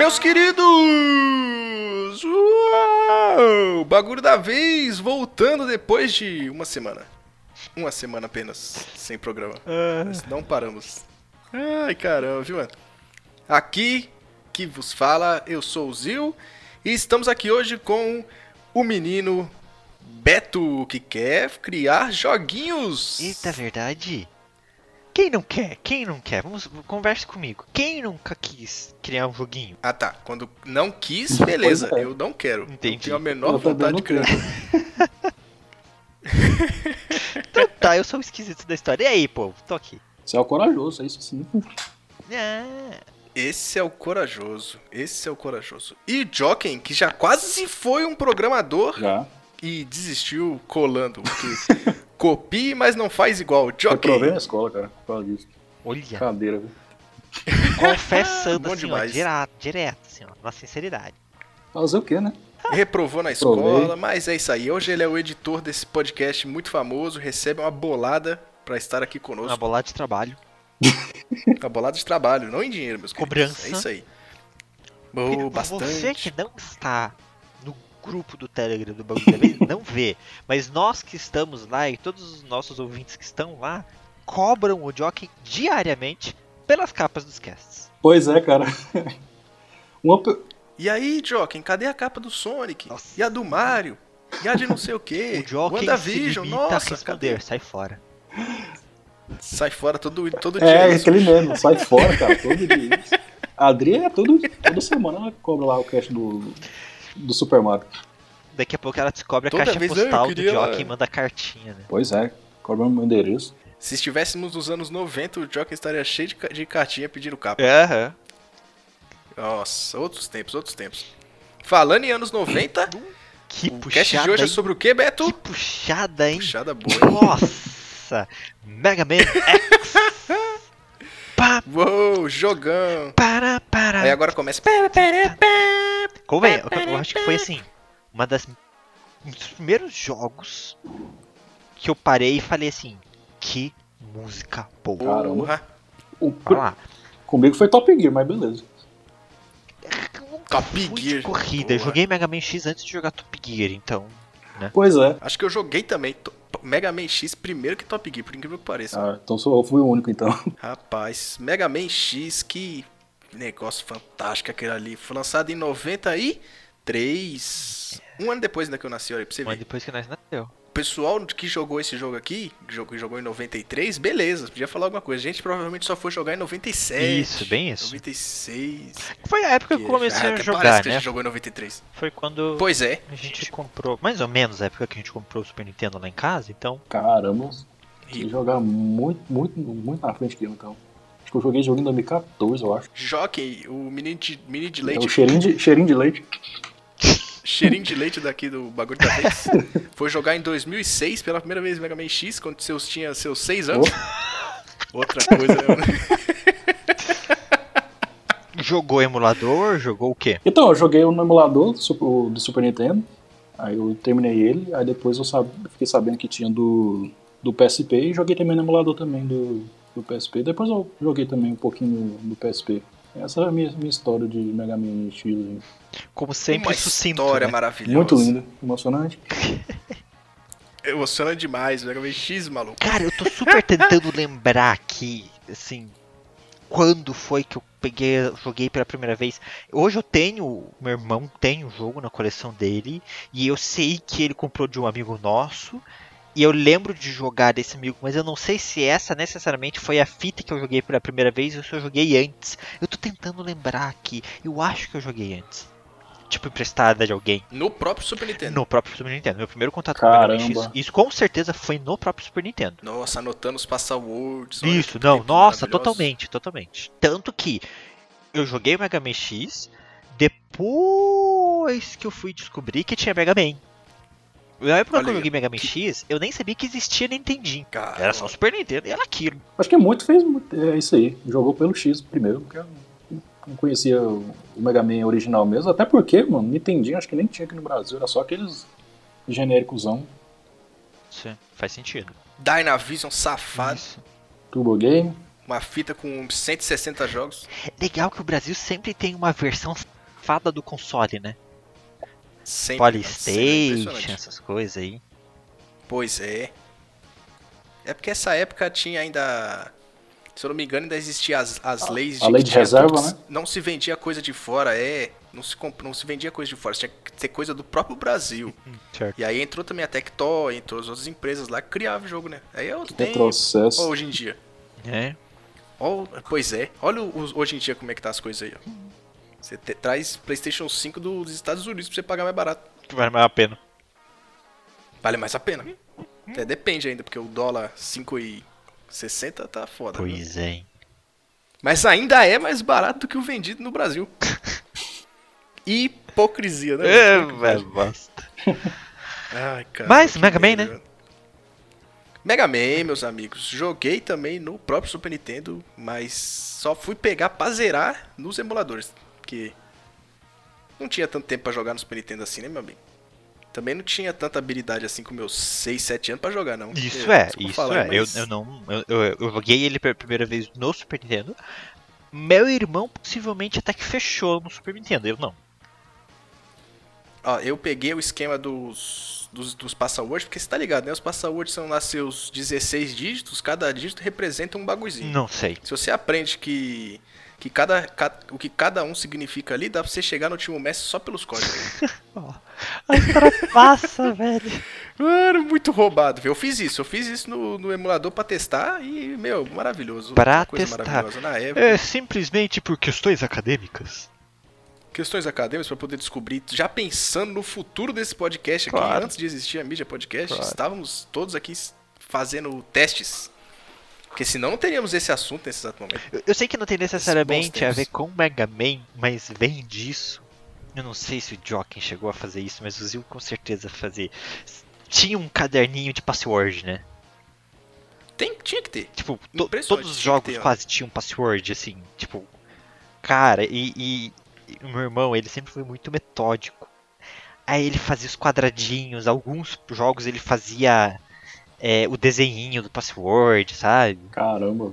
Meus queridos! Uau! Bagulho da vez, voltando depois de uma semana. Uma semana apenas, sem programa. Mas não paramos. Ai, caramba, viu, mano? Aqui que vos fala, eu sou o Zil e estamos aqui hoje com o menino Beto que quer criar joguinhos. Eita, verdade? Quem não quer? Quem não quer? Vamos, converse comigo. Quem nunca quis criar um joguinho? Ah tá, quando não quis, beleza, é. eu não quero. Entendi. Eu tenho a menor Eu vontade não de criar. Então tá, eu sou o esquisito da história. E aí, povo? Tô aqui. Você é o corajoso, é isso sim. Ah, Esse é o corajoso, esse é o corajoso. E o Joken, que já quase foi um programador Já. e desistiu colando, porque copie, mas não faz igual. Reprovei Joken, na escola, cara, por causa disso. olha, Cadeira, viu? confessando Bom assim, ó, demais. direto, direto, assim, ó, na sinceridade. Fazer o quê, né? reprovou na escola, Reprovei. mas é isso aí. Hoje ele é o editor desse podcast muito famoso, recebe uma bolada pra estar aqui Uma conosco. bolada de trabalho. Uma bolada de trabalho, não em dinheiro, meus queridos. Cobrança. É isso aí. Porque Oh, Você bastante. que não está grupo do Telegram do Bagulho da Vez, não vê. Mas nós que estamos lá e todos os nossos ouvintes que estão lá, cobram o Jockey diariamente pelas capas dos casts. Pois é, cara. Uma, E aí, Joken, cadê a capa do Sonic? Nossa. E a do Mario? E a de não sei o que? O Jockey se WandaVision, limita a nossa, responder, cadê? sai fora. Sai fora todo, todo dia. É, isso. aquele mesmo, sai fora, cara, todo dia. A Adri é todo, toda semana ela cobra lá o cast do, do Super Mario. Daqui a pouco ela descobre a Toda caixa vez, "Ah, eu postal queria do lá." Jockey e manda cartinha, né? Pois é, cobra o meu endereço. Se estivéssemos nos anos 90, o Joken estaria cheio de, ca- de cartinha pedindo capa. Aham. Nossa, outros tempos, outros tempos. Falando em anos 90, Que o cast puxada, de hoje é hein? sobre o que, Beto? Que puxada, hein? Puxada boa. hein? Nossa! Mega Man X! Pá, Uou, jogão. para, para. Aí agora começa. Como é? Eu acho que foi assim, uma das um dos primeiros jogos que eu parei e falei assim, que música boa. Caramba. O, Olha lá. comigo foi Top Gear, mas beleza. Top Fui de Gear. corrida, Boa. joguei Mega Man X antes de jogar Top Gear, então. Pois é. Acho que eu joguei também Mega Man X primeiro que Top Gear, por incrível que pareça. Ah, então sou, eu fui o único então. Rapaz, Mega Man X, que negócio fantástico aquele ali. Foi lançado em 93. Um ano depois ainda que eu nasci, olha aí pra você ver. depois que nós nasceu. O pessoal que jogou esse jogo aqui, que jogou, jogou em 93, beleza, podia falar alguma coisa. A gente provavelmente só foi jogar em 97. Isso, bem isso. 96. Foi a época que eu comecei já a jogar, parece que a né? gente jogou em 93. Foi quando Pois é. a gente comprou, mais ou menos a época que a gente comprou o Super Nintendo lá em casa, então. Caramba, E- que jogar muito, muito, muito na frente que eu então. Acho que eu joguei jogo em 2014, eu acho. Jockey, o menino de, menino de É leite, o cheirinho de, cheirinho de leite. cheirinho de leite daqui do bagulho da vez, foi jogar em 2006 pela primeira vez Mega Man X, quando seus tinha seus 6 anos. Outra coisa? Jogou emulador, jogou o quê? Então, eu joguei no emulador do Super, o do Super Nintendo. Aí eu terminei ele, aí depois eu sab- fiquei sabendo que tinha do, do PSP e joguei também no emulador também do, do PSP. Depois eu joguei também um pouquinho no, no PSP. Essa é a minha, minha história de Mega Man X. Como sempre, Uma sucinto, história né? maravilhosa. Muito lindo, emocionante. Emociona demais, Mega Man X, maluco. Cara, eu tô super tentando lembrar aqui, assim, quando foi que eu peguei, joguei pela primeira vez. Hoje eu tenho, meu irmão tem o jogo na coleção dele, e eu sei que ele comprou de um amigo nosso, e eu lembro de jogar desse amigo, mas eu não sei se essa necessariamente foi a fita que eu joguei pela primeira vez ou se eu joguei antes. Eu tô tentando lembrar aqui, eu acho que eu joguei antes. Tipo, emprestada de alguém. No próprio Super Nintendo. No próprio Super Nintendo. Meu primeiro contato com o Mega Man X. Caramba. Isso com certeza foi no próprio Super Nintendo. Nossa, anotando os passwords. Isso, não, nossa, totalmente, totalmente. Tanto que eu joguei o Mega Man X depois que eu fui descobrir que tinha Mega Man. Na época Olha que eu joguei Mega Man X, eu nem sabia que existia Nintendinho. Cara, Era só Super Nintendo e era aquilo. Acho que muito fez muito- é isso aí. Jogou pelo X primeiro, porque eu não conhecia o o Mega Man original mesmo. Até porque, mano, Nintendinho acho que nem tinha aqui no Brasil. Era só aqueles genéricosão. Sim, faz sentido. Dynavision safado. Isso. Turbo Game. Uma fita com 160 jogos. Legal que o Brasil sempre tem uma versão fada do console, né? Sempre. né? Sempre, Polystation, impressionante. essas coisas aí. Pois é. É porque essa época tinha ainda. Se eu não me engano, ainda existia as, as leis a lei de reserva, tudo- né? Não se vendia coisa de fora, é. Não se, comp- não se vendia coisa de fora, tinha que ter coisa do próprio Brasil. Certo. E aí entrou também a Tectoy, entrou as outras empresas lá que criavam o jogo, né? Aí é outro tempo. Retrocesso. Ó, hoje em dia. É. Ó, pois é. Olha o- hoje em dia como é que tá as coisas aí, ó. Você te- traz PlayStation 5 do- dos Estados Unidos pra você pagar mais barato. Que vale mais a pena. Vale mais a pena. É, depende ainda, porque o dólar 5,60 tá foda. Pois é. hein. Mas ainda é mais barato do que o vendido no Brasil. Hipocrisia, né? É, velho, bosta. Ai, cara. Mas, Mega Man, né? Mega Man, meus amigos. Joguei também no próprio Super Nintendo, mas só fui pegar pra zerar nos emuladores. Porque não tinha tanto tempo pra jogar no Super Nintendo assim, né, meu amigo? Também não tinha tanta habilidade assim com meus 6, 7 anos pra jogar, não. Isso Porque, é, isso falar, é. Eu, mas- eu não. Eu, eu, eu joguei ele pela primeira vez no Super Nintendo. Meu irmão possivelmente até que fechou no Super Nintendo, eu não. Ó, eu peguei o esquema dos, dos, dos passwords, porque você tá ligado, né? Os passwords são lá seus 16 dígitos, cada dígito representa um bagulhozinho. Não sei. Se você aprende que, que cada, ca- o que cada um significa ali, dá pra você chegar no último mestre só pelos códigos. A passa, velho. Mano, muito roubado, viu? Eu fiz isso, eu fiz isso no, no emulador pra testar e, meu, maravilhoso. Pra testar. maravilhosa na época. É simplesmente por questões acadêmicas. Questões acadêmicas pra poder descobrir, já pensando no futuro desse podcast aqui, Claro. antes de existir a mídia podcast, Claro. estávamos todos aqui fazendo testes. Porque senão não teríamos esse assunto nesse exato momento. Eu, eu sei que não tem necessariamente a ver com Mega Man, mas vem disso. Eu não sei se o Jocken chegou a fazer isso, mas o Zil com certeza fazia. Tinha um caderninho de password, né? Tem, tinha que ter. Tipo, to- todos os jogos ter, quase tinham password, assim, tipo. Cara, e, e- e o meu irmão, ele sempre foi muito metódico. Aí ele fazia os quadradinhos, alguns jogos ele fazia é, o desenhinho do password, sabe? Caramba.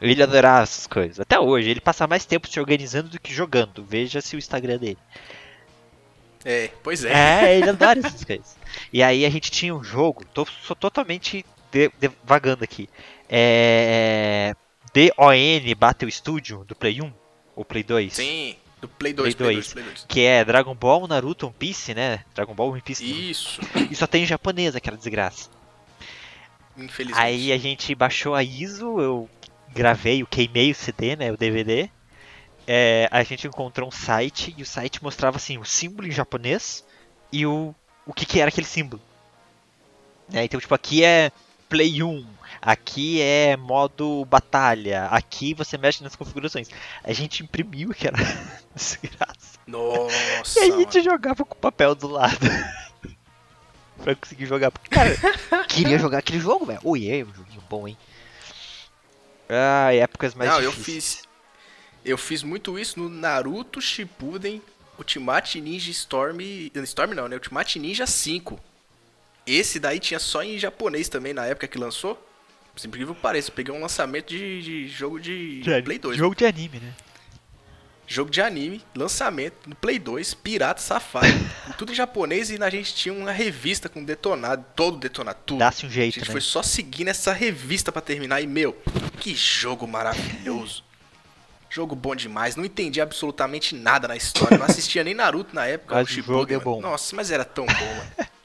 Ele adorava essas coisas. Até hoje, ele passa mais tempo se organizando do que jogando. Veja-se o Instagram dele. É, pois é. É, ele adora essas coisas. E aí a gente tinha um jogo, tô, sou totalmente de- devagando aqui. É. DON Battle Studio do Play 1 ou Play 2? Sim, do Play 2, Play Play 2. 2, Play 2. Que é Dragon Ball, Naruto, One Piece, né? Dragon Ball, One Piece. Isso, E só tem em japonês aquela desgraça. Infelizmente. Aí a gente baixou a ISO, eu gravei, eu queimei o CD, né, o DVD. É, a gente encontrou um site e o site mostrava assim o símbolo em japonês e o, o que, que era aquele símbolo. Né, então tipo aqui é Play 1, aqui é modo batalha, aqui você mexe nas configurações. A gente imprimiu que era desgraça. Nossa, E a mano. gente jogava com o papel do lado. Pra conseguir jogar. Porque, cara, queria jogar aquele jogo, velho. Oi, é um joguinho bom, hein? Ah, épocas mais Não, eu difíceis. fiz. Eu fiz muito isso no Naruto Shippuden Ultimate Ninja Storm. Storm não, né? Ultimate Ninja 5. Esse daí tinha só em japonês também na época que lançou. Por incrível que pareça, eu peguei um lançamento de, de jogo de, De- Play 2. Jogo de anime, né? Jogo de anime, lançamento no Play 2, pirata safado. tudo em japonês e a gente tinha uma revista com detonado, todo detonado, tudo. Dá-se um A jeito, gente né? foi só seguindo essa revista pra terminar e, meu, que jogo maravilhoso. jogo bom demais. Não entendi absolutamente nada na história. Não assistia nem Naruto na época. Mas o Shippuden, jogo é bom. Nossa, mas era tão bom, mano.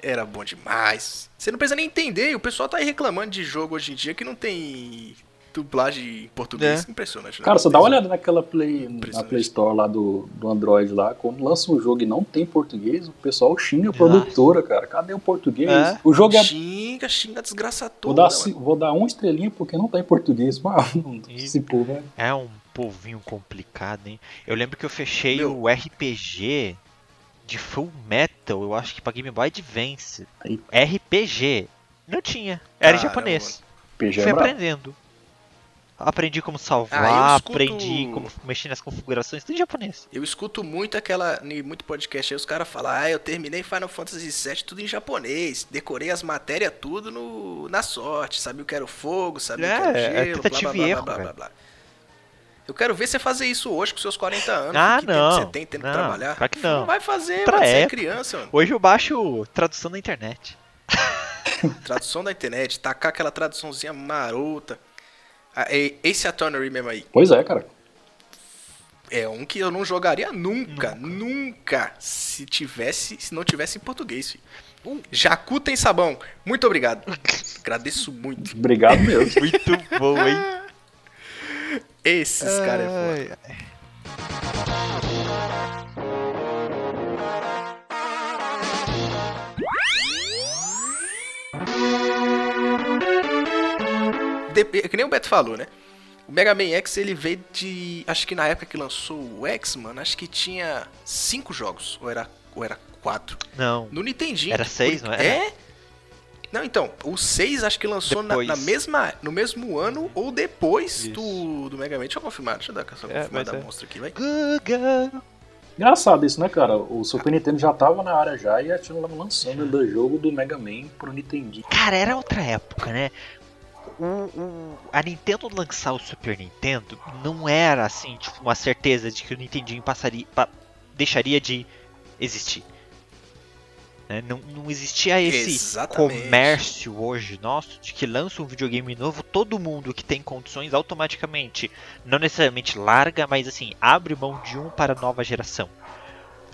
Era bom demais. Você não precisa nem entender. O pessoal tá aí reclamando de jogo hoje em dia que não tem dublagem em português. É. Impressionante. né? Cara, você dá uma olhada naquela Play, na. Play Store lá do, do Android lá, quando lança um jogo e não tem português, o pessoal xinga a Ah. produtora, cara. Cadê o português? É. O jogo é. Xinga, xinga, desgraça Vou toda. dar, mano. ci- vou dar uma estrelinha porque não tá em português. Mano, E- esse povo é. É um povinho complicado, hein? Eu lembro que eu fechei Meu. o RPG de Full Metal, eu acho que pra Game Boy Advance. Aí. RPG. Não tinha. Era em Caramba, japonês. PG Fui é aprendendo. Aprendi como salvar, Ah, escuto- aprendi como mexer nas configurações, tudo em japonês. Eu escuto muito aquela. em Muito podcast aí, os caras falam, ah, eu terminei Final Fantasy VII tudo em japonês. Decorei as matérias tudo no, na sorte. Sabia o que era o fogo, sabia o que era É, o é gelo, tentativa blá, blá, blá, erro, blá, blá, velho. blá. Eu quero ver você fazer isso hoje com seus 40 anos. Ah, que não, você tem tendo que não, trabalhar. claro que não. vai fazer, Pra mano. Você é criança, mano. Hoje eu baixo tradução da internet. Tradução da internet, tacar aquela traduçãozinha marota. Ah, e- Ace Attorney mesmo aí. Pois é, cara. É um que eu não jogaria nunca, nunca, se tivesse, se não tivesse em português, filho. Uh. Jacu tem sabão. Muito obrigado. Agradeço muito. Obrigado mesmo. Muito bom, hein? Esses caras é foda. Que nem o Beto falou, né? O Mega Man X ele veio de. Acho que na época que lançou o X, mano, acho que tinha cinco jogos. Ou era, ou era quatro. Não. No Nintendinho. Era seis, não era? É? Não, então, o 6 acho que lançou na, na mesma, no mesmo ano ou depois Isso. do, do Mega Man. Deixa eu confirmar, deixa eu dar essa É, confirmada mas é. monstra aqui, vai. Engraçado isso, né, cara? O Super Nintendo já tava na área já e a tinha lançando o jogo do Mega Man pro Nintendo. Cara, era outra época, né? O, o- a Nintendo lançar o Super Nintendo não era assim, tipo, uma certeza de que o Nintendinho passaria, pa- deixaria de existir. né? Não, não existia esse Exatamente. comércio hoje nosso de que lança um videogame novo, todo mundo que tem condições automaticamente, não necessariamente larga, mas assim, abre mão de um para a nova geração.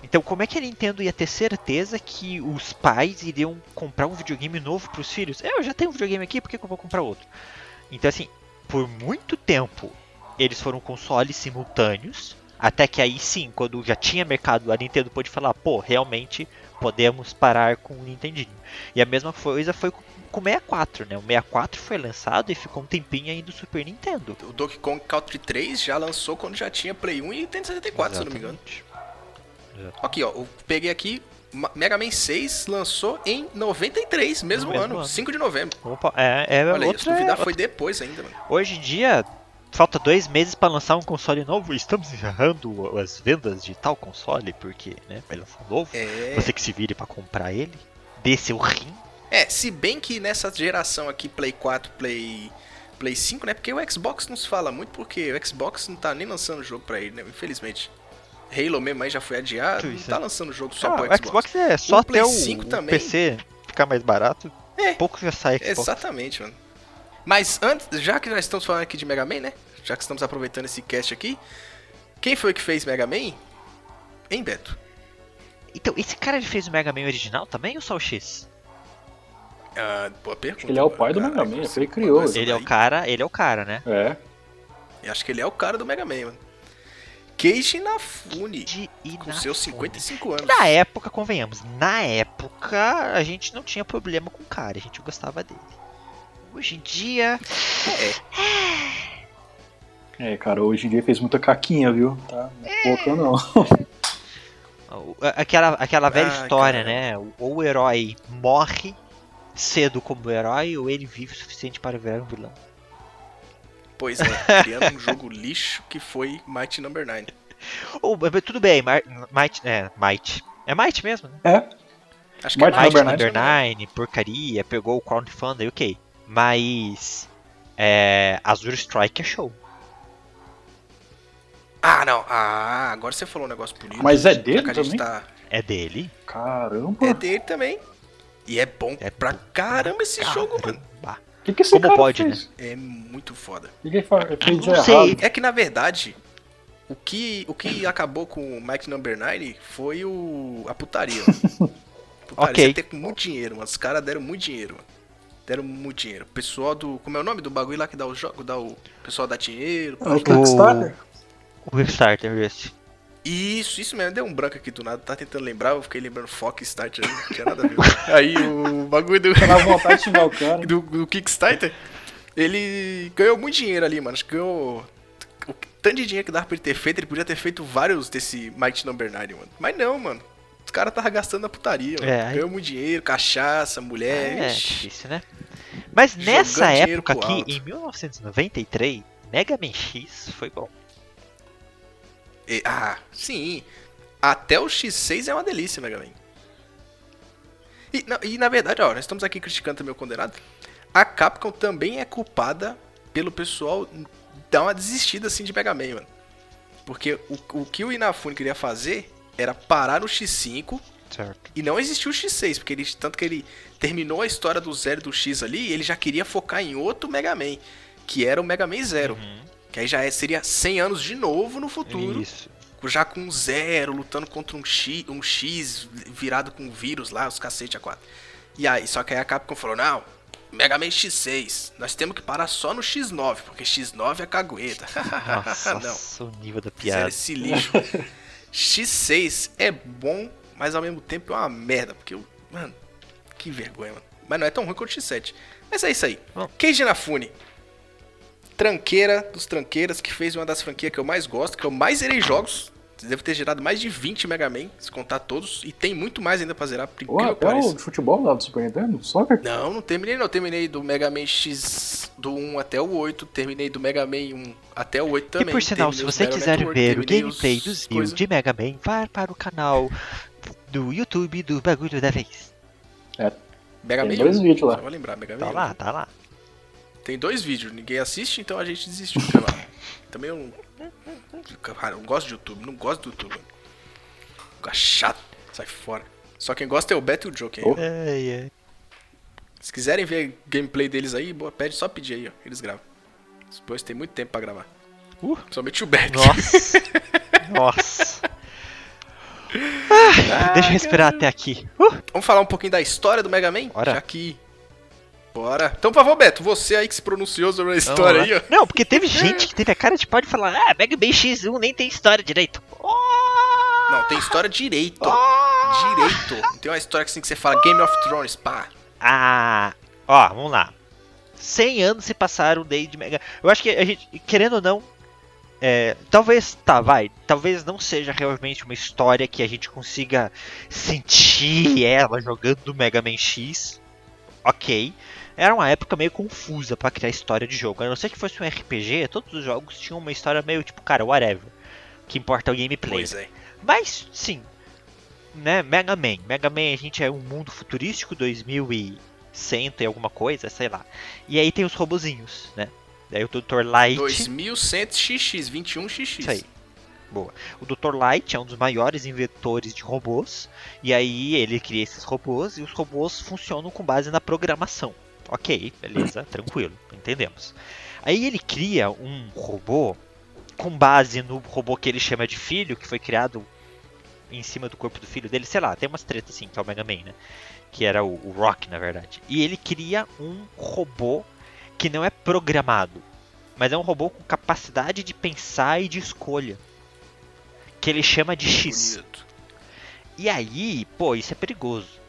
Então, como é que a Nintendo ia ter certeza que os pais iriam comprar um videogame novo para os filhos? É, eu já tenho um videogame aqui, por que, que eu vou comprar outro? Então, assim, por muito tempo eles foram consoles simultâneos, até que aí sim, quando já tinha mercado, a Nintendo pôde falar, pô, realmente podemos parar com o Nintendinho. E a mesma coisa foi com o 64, né? O 64 foi lançado e ficou um tempinho aí do Super Nintendo. O Donkey Kong Country 3 já lançou quando já tinha Play 1 e Nintendo 64, se eu não me engano. Exatamente. Aqui, ó, eu peguei aqui, Mega Man 6 lançou em 93, mesmo, mesmo ano, ano. 5 de novembro. Opa, é, é Olha aí, se outra, duvidar outra- foi depois ainda, mano. Hoje em dia, falta dois meses para lançar um console novo. Estamos encerrando as vendas de tal console, porque, né, vai lançar um novo. É, Você que se vire para comprar ele, dê seu rim. é, se bem que nessa geração aqui, Play 4, Play, Play 5, né, porque o Xbox não se fala muito, porque o Xbox não tá nem lançando jogo pra ele, né, infelizmente. Halo mesmo aí já foi adiado, não tá é. lançando jogo só Ah, pro Xbox. Xbox é só O Play até o, 5 o também. PC ficar mais barato. É. Pouco já sai Xbox. Exatamente, mano. Mas antes, já que nós estamos falando aqui de Mega Man, né? Já que estamos aproveitando esse cast aqui, quem foi que fez Mega Man? Hein, Beto? Então, esse cara ele fez o Mega Man original também ou só o X? Ah, boa pergunta. Acho que ele é o pai do Mega Man, você ele criou. Ele é o cara, ele é o cara, né? É. Eu acho que ele é o cara do Mega Man, mano. Keiji Inafune, De com Inafune. seus 55 anos. Na época, convenhamos, na época a gente não tinha problema com o cara, a gente gostava dele. Hoje em dia, É, cara, hoje em dia fez muita caquinha, viu? Tá, não é pouca não. aquela, aquela velha Ai, história, caramba. né? O- Ou o herói morre cedo como herói, ou ele vive o suficiente para virar um vilão. Pois é, criando um jogo lixo que foi Mighty Number 9. Ou, mas tudo bem, Might, é, Might. É Might mesmo, né? É, Acho Mighty Might Number Number, Nine. 9, porcaria, pegou o crowdfunding, ok. Mas. É, Azure Strike é show. Ah, não. Ah, agora você falou um negócio bonito. Mas é dele que a gente também? tá... É dele? caramba. É dele também. E é bom É pra caramba esse jogo, mano. Que, que esse Como cara pode, fez? É muito foda. O que fez Não errado? sei. É que na verdade, o que, o que acabou com o Mike Number 9 foi o, a putaria. mano. Putaria, Ok. Você tem muito dinheiro, mano. Os caras deram muito dinheiro, mano. Deram muito dinheiro. O pessoal do. Como é o nome do bagulho lá que dá o jogo? Dá o, o pessoal dá dinheiro. O Kickstarter? O Kickstarter, esse. Isso, isso mesmo. Deu um branco aqui do nada. Tá tentando lembrar, eu fiquei lembrando Fox Starter. Não tinha nada a ver. Aí o bagulho do. Tá na vontade de xingar o cara. do, do Kickstarter, ele ganhou muito dinheiro ali, mano. Acho que ganhou. O tanto de dinheiro que dava pra ele ter feito, ele podia ter feito vários desse Mighty Number 9, mano. Mas não, mano. Os caras estavam gastando na putaria, mano. É, aí- Ganhou muito dinheiro, cachaça, mulher. É, ixi. difícil, né? Mas nessa época aqui, alto. em 1993, Mega Man X foi bom. E- ah, sim. Até o X6 é uma delícia, Mega Man. E, não, e, na verdade, ó, nós estamos aqui criticando também o condenado. A Capcom também é culpada pelo pessoal dar uma desistida assim de Mega Man, mano. Porque o, o que o Inafune queria fazer era parar no X5 Certo. e não existiu o X6, porque ele, tanto que ele terminou a história do Zero e do X ali, ele já queria focar em outro Mega Man, que era o Mega Man Zero. Que aí já é- seria 100 anos de novo no futuro, Isso. já com Zero, lutando contra um X, um X virado com vírus lá, os cacete a quatro. E aí, só que aí a Capcom falou, não, Mega Man X6, nós temos que parar só no X9, porque X9 é cagueta. Nossa, não. o nível da piada. esse lixo. X6 é bom, mas ao mesmo tempo é uma merda. Porque, eu- mano, que vergonha, mano. Mas não é tão ruim quanto o X7. Mas é isso aí. Keiji Inafune. Tranqueira dos tranqueiras, que fez uma das franquias que eu mais gosto, que eu mais zerei jogos. Deve ter gerado mais de 20 Mega Man, se contar todos. E tem muito mais ainda pra zerar, por até pareça. o de futebol lá do Super Nintendo? Soccer? Não, não terminei não. Terminei do Mega Man X do 1 até o 8. Terminei do Mega Man 1 até o 8 também. e por sinal, Terminei se você quiser Network, ver o gameplay os dos builds de Mega Man, vá para o canal do YouTube do Bagulho da Vez. Mega Tem Man dois 1. vídeos lá. Só vou lembrar, Mega Tá Man 1. lá, tá lá. Tem dois vídeos, ninguém assiste, então a gente desistiu do canal. Também eu não. Cara, eu não gosto de YouTube, não gosto do YouTube. Fica chato, sai fora. Só quem gosta é o Beto e o Joker. Oh. Ai, ai. Se quiserem ver gameplay deles aí, boa, pede só pedir aí, ó. Eles gravam. Os dois tem muito tempo pra gravar. Uh. Principalmente o Beto. Nossa. Nossa. Ah, deixa eu respirar até aqui. Uh, Vamos falar um pouquinho da história do Mega Man? Bora. Já que. Bora. Então, por favor, Beto, você aí que se pronunciou sobre a história aí, ó. Não, porque teve gente que teve a cara de pau de falar, ah, Mega Man X1 nem tem história direito. Oh! Não, tem história direito. Oh! Direito. Não tem uma história assim que você fala Game of Thrones, pá. Ah, ó, vamos lá. 100 anos se passaram desde Mega. Eu acho que a gente, querendo ou não, é, talvez, tá, vai, talvez não seja realmente uma história que a gente consiga sentir ela jogando Mega Man X. Ok. Era uma época meio confusa pra criar história de jogo. A não ser que fosse um RPG, todos os jogos tinham uma história meio tipo, cara, whatever. O que importa é o gameplay. Pois é. Mas, sim, né, Mega Man. Mega Man, a gente é um mundo futurístico, 2100 e alguma coisa, sei lá. E aí tem os robozinhos, né? Daí o Dr. Light... 2100XX, 21XX. Isso aí. Boa. O Dr. Light é um dos maiores inventores de robôs. E aí ele cria esses robôs e os robôs funcionam com base na programação. Ok, beleza, tranquilo, entendemos. Aí ele cria um robô com base no robô que ele chama de filho, que foi criado em cima do corpo do filho dele, sei lá, tem umas tretas assim, que é o Mega Man, né? Que era o, o Rock, na verdade. E ele cria um robô que não é programado, mas é um robô com capacidade de pensar e de escolha. Que ele chama de X. Bonito. E aí, pô, isso é perigoso.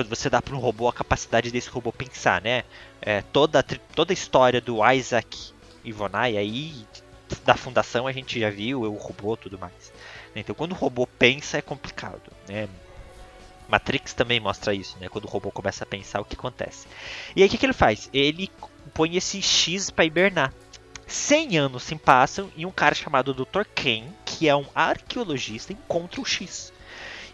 Quando você dá para um robô a capacidade desse robô pensar, né? É, toda, toda a história do Isaac Ivonai aí, da fundação, a gente já viu, o robô tudo mais. Então, quando o robô pensa, é complicado, né? Matrix também mostra isso, né? Quando o robô começa a pensar, o que acontece. E aí, o que, que ele faz? Ele põe esse X para hibernar. 100 anos se passam e um cara chamado Dr. Ken, que é um arqueologista, encontra o X.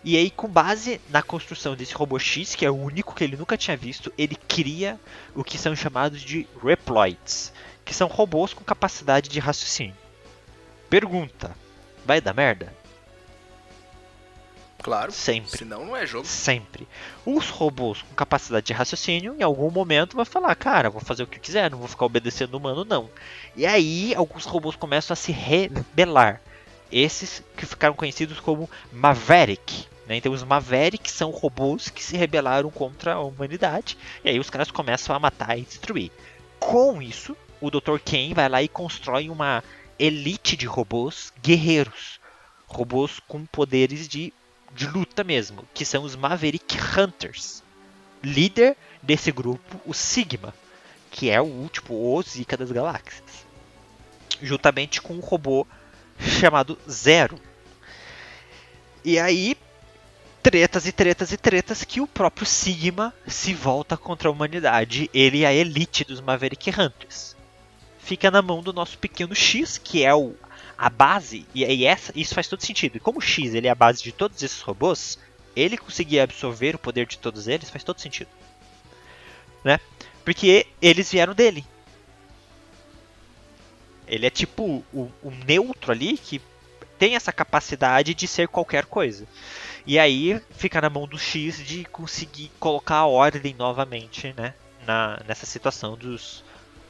E aí, com base na construção desse robô X, que é o único que ele nunca tinha visto, ele cria o que são chamados de Reploids, que são robôs com capacidade de raciocínio. Pergunta: vai dar merda? Claro. Sempre. Senão não é jogo. Sempre. Os robôs com capacidade de raciocínio, em algum momento, vai falar: Cara, vou fazer o que quiser, não vou ficar obedecendo o humano, não. E aí, alguns robôs começam a se rebelar. Esses que ficaram conhecidos como Maverick. Né? Então, os Maverick são robôs que se rebelaram contra a humanidade. E aí, os caras começam a matar e destruir. Com isso, o Dr. Ken vai lá e constrói uma elite de robôs guerreiros. Robôs com poderes de de luta mesmo, que são os Maverick Hunters. Líder desse grupo, o Sigma, que é o tipo o Zika das galáxias. Juntamente com um robô chamado Zero. E aí, tretas e tretas e tretas que o próprio Sigma se volta contra a humanidade, ele é a elite dos Maverick Hunters. fica na mão do nosso pequeno X, que é o, a base, e, e essa, isso faz todo sentido. E como o X ele é a base de todos esses robôs, ele conseguir absorver o poder de todos eles faz todo sentido. Né? Porque eles vieram dele. Ele é tipo o, o neutro ali que tem essa capacidade de ser qualquer coisa. E aí fica na mão do X de conseguir colocar a ordem novamente, né? Na, nessa situação dos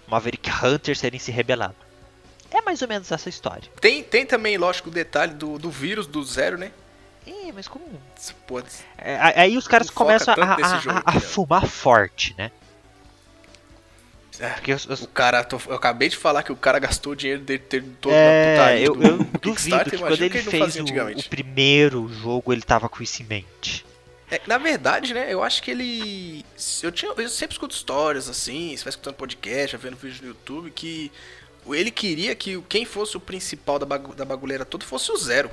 Maverick Hunters serem se rebelado. É mais ou menos essa história. Tem, tem também, lógico, o detalhe do, do vírus do zero, né? É, mas como. Pô, É, aí os caras começam a, a- a- a fumar forte, né? É, os- os- o cara, tô- eu acabei de falar que o cara gastou o dinheiro dele ter todo É, na putaria eu, do, eu do duvido que quando ele que ele fez o, o primeiro jogo ele tava com isso em mente. É, na verdade, né, eu acho que ele. Eu, tinha, eu sempre escuto histórias assim, você vai escutando podcast, vendo vídeo no YouTube, que ele queria que quem fosse o principal da, bagu- da bagulheira toda fosse o Zero.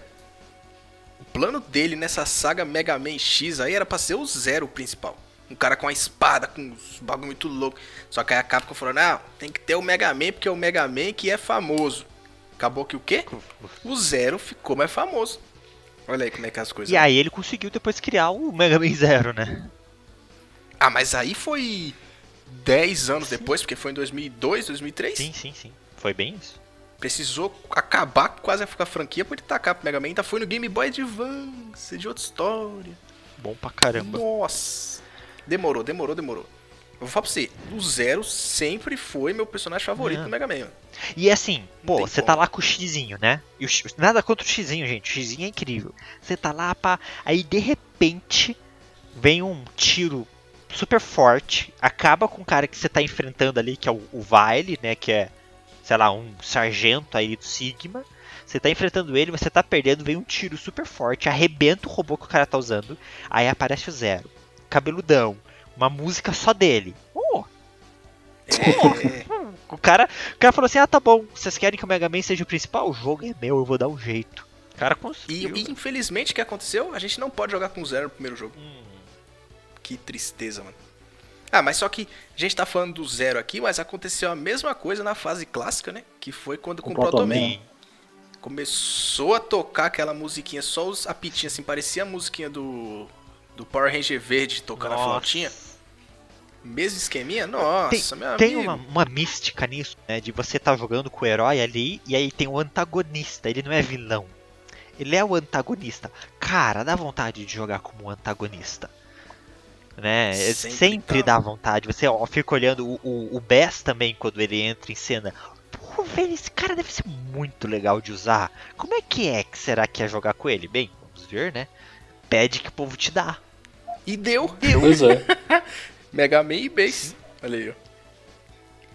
O plano dele nessa saga Mega Man X aí era pra ser o Zero o principal. Um cara com a espada, com uns bagulho muito louco. Só que aí a Capcom falou: não, tem que ter o Mega Man, porque é o Mega Man que é famoso. Acabou que o quê? O Zero ficou mais famoso. Olha aí como é que é as coisas. E aí ele conseguiu depois criar o Mega Man Zero, né? Ah, mas aí foi 10 anos depois, porque foi em 2002, 2003. Sim, sim, sim. Foi bem isso. Precisou acabar quase com a franquia pra ele tacar pro Mega Man. Ainda foi no Game Boy Advance, de outra história. Bom pra caramba. Nossa. Demorou, demorou, demorou. Eu vou falar pra você, o Zero sempre foi meu personagem favorito do Mega Man. E assim, pô, você tá lá com o Xizinho, né? E o X- nada contra o Xizinho, gente. O Xizinho é incrível. Você tá lá, pá. Aí de repente vem um tiro super forte, acaba com o cara que você tá enfrentando ali, que é o, o Vile, né? Que é, sei lá, um sargento aí do Sigma. Você tá enfrentando ele, você tá perdendo, vem um tiro super forte, arrebenta o robô que o cara tá usando. Aí aparece o Zero, cabeludão, uma música só dele. Oh, É, o cara, o cara falou assim: ah, tá bom, vocês querem que o Mega Man seja o principal? O jogo é meu, eu vou dar um jeito. O cara e, conseguiu. e, infelizmente o que aconteceu? A gente não pode jogar com o Zero no primeiro jogo. Hum, Que tristeza, mano. Ah, mas só que a gente tá falando do Zero aqui, mas aconteceu a mesma coisa na fase clássica, né? Que foi quando com o Proto Proto Man. Man. Começou a tocar aquela musiquinha, só os apitinhos assim, parecia a musiquinha do do Power Ranger verde tocando a nossa. flautinha. Mesmo esqueminha? Nossa, meu Tem amigo. uma, uma mística nisso, né? De você tá jogando com o herói ali e aí tem o antagonista, ele não é vilão. Ele é o antagonista. Cara, dá vontade de jogar como antagonista. Né? Sempre Sempre, dá. vontade. Você ó, fica olhando o, o, o Bess também quando ele entra em cena. Pô, velho, esse cara deve ser muito legal de usar. Como é que é que será que é jogar com ele? Bem, vamos ver, né? Pede que o povo te dá. E deu. Pois é. Mega Man e Base. Olha aí, ó.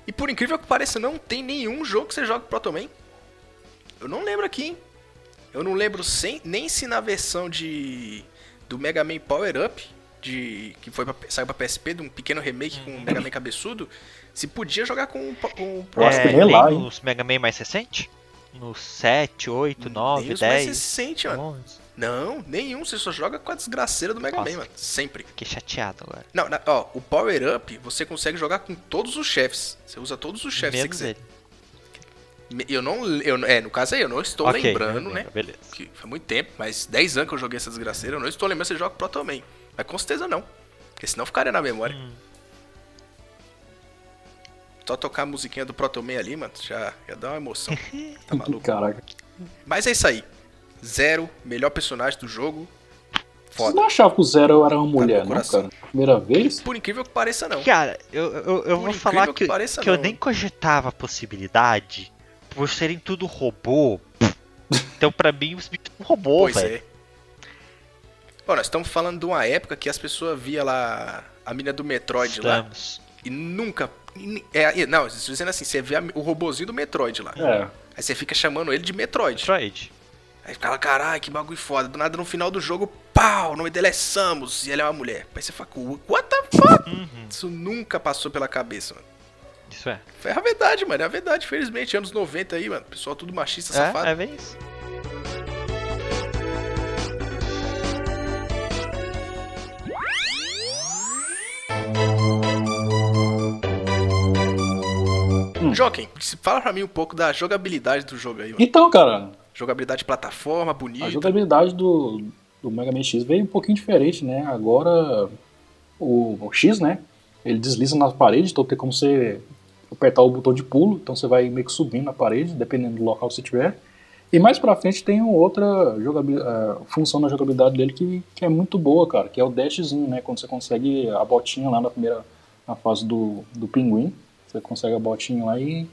E por incrível que pareça, não tem nenhum jogo que você joga Proto Man. Eu não lembro aqui, hein? Eu não lembro sem, nem se na versão de do Mega Man Power Up, de, que foi pra, saiu pra PSP, de um pequeno remake com o Mega Man cabeçudo, se podia jogar com, com o que É, nem lá, nos Mega Man mais recente? No 7, 8, 9, Nem os mais 10, recentes, mano. 11. Não, nenhum. Você só joga com a desgraceira do Mega Nossa. Man, mano. Sempre. Fiquei chateado agora. Não, na- ó, o Power Up você consegue jogar com todos os chefes. Você usa todos os chefes se Menos você quiser. ele. Eu não. Eu, é, no caso aí, eu não estou Ok, lembrando, né? Beleza. Que foi muito tempo, mas 10 anos que eu joguei essa desgraceira, eu não estou lembrando se você joga Proto Man. Mas com certeza não. Porque senão ficaria na memória. Hum. Só tocar a musiquinha do Proto Man ali, mano, já ia dar uma emoção. Tá maluco? Caraca. Mas é isso aí. Zero, melhor personagem do jogo. Foda. não achavam que o Zero era uma mulher, não, coração. cara? Primeira vez? Por incrível que pareça, não. Cara, eu, eu, eu vou falar que que, pareça, que eu não. nem cogitava a possibilidade por serem tudo robô. então pra mim os bichos são robô, Pois velho. é. Bom, nós estamos falando de uma época que as pessoas via lá a mina do Metroid lá Estamos. e nunca. É, não, estou dizendo assim, você vê o robozinho do Metroid lá. É. Aí você fica chamando ele de Metroid. Metroid. Aí fica lá, caralho, que bagulho foda. Do nada no final do jogo, pau, o nome dele é Samus e ela é uma mulher. Aí você fala, what the fuck? Uhum, Isso nunca passou pela cabeça, mano. isso é. Foi a verdade, mano. É a verdade, felizmente. Anos 90 aí, mano. Pessoal tudo machista, É, safado. é bem isso. Hum. Joaquim, fala pra mim um pouco da jogabilidade do jogo aí. Mano. Então, cara. Jogabilidade de plataforma, bonita. A jogabilidade do, do Mega Man X veio um pouquinho diferente, né? Agora o, o X, né? Ele desliza na parede, então tem como você apertar o botão de pulo, então você vai meio que subindo na parede, dependendo do local que você tiver. E mais pra frente tem outra função na jogabilidade dele que, que é muito boa, cara, que é o dashzinho, né? Quando você consegue a botinha lá na primeira na fase do, do pinguim, você consegue a botinha lá e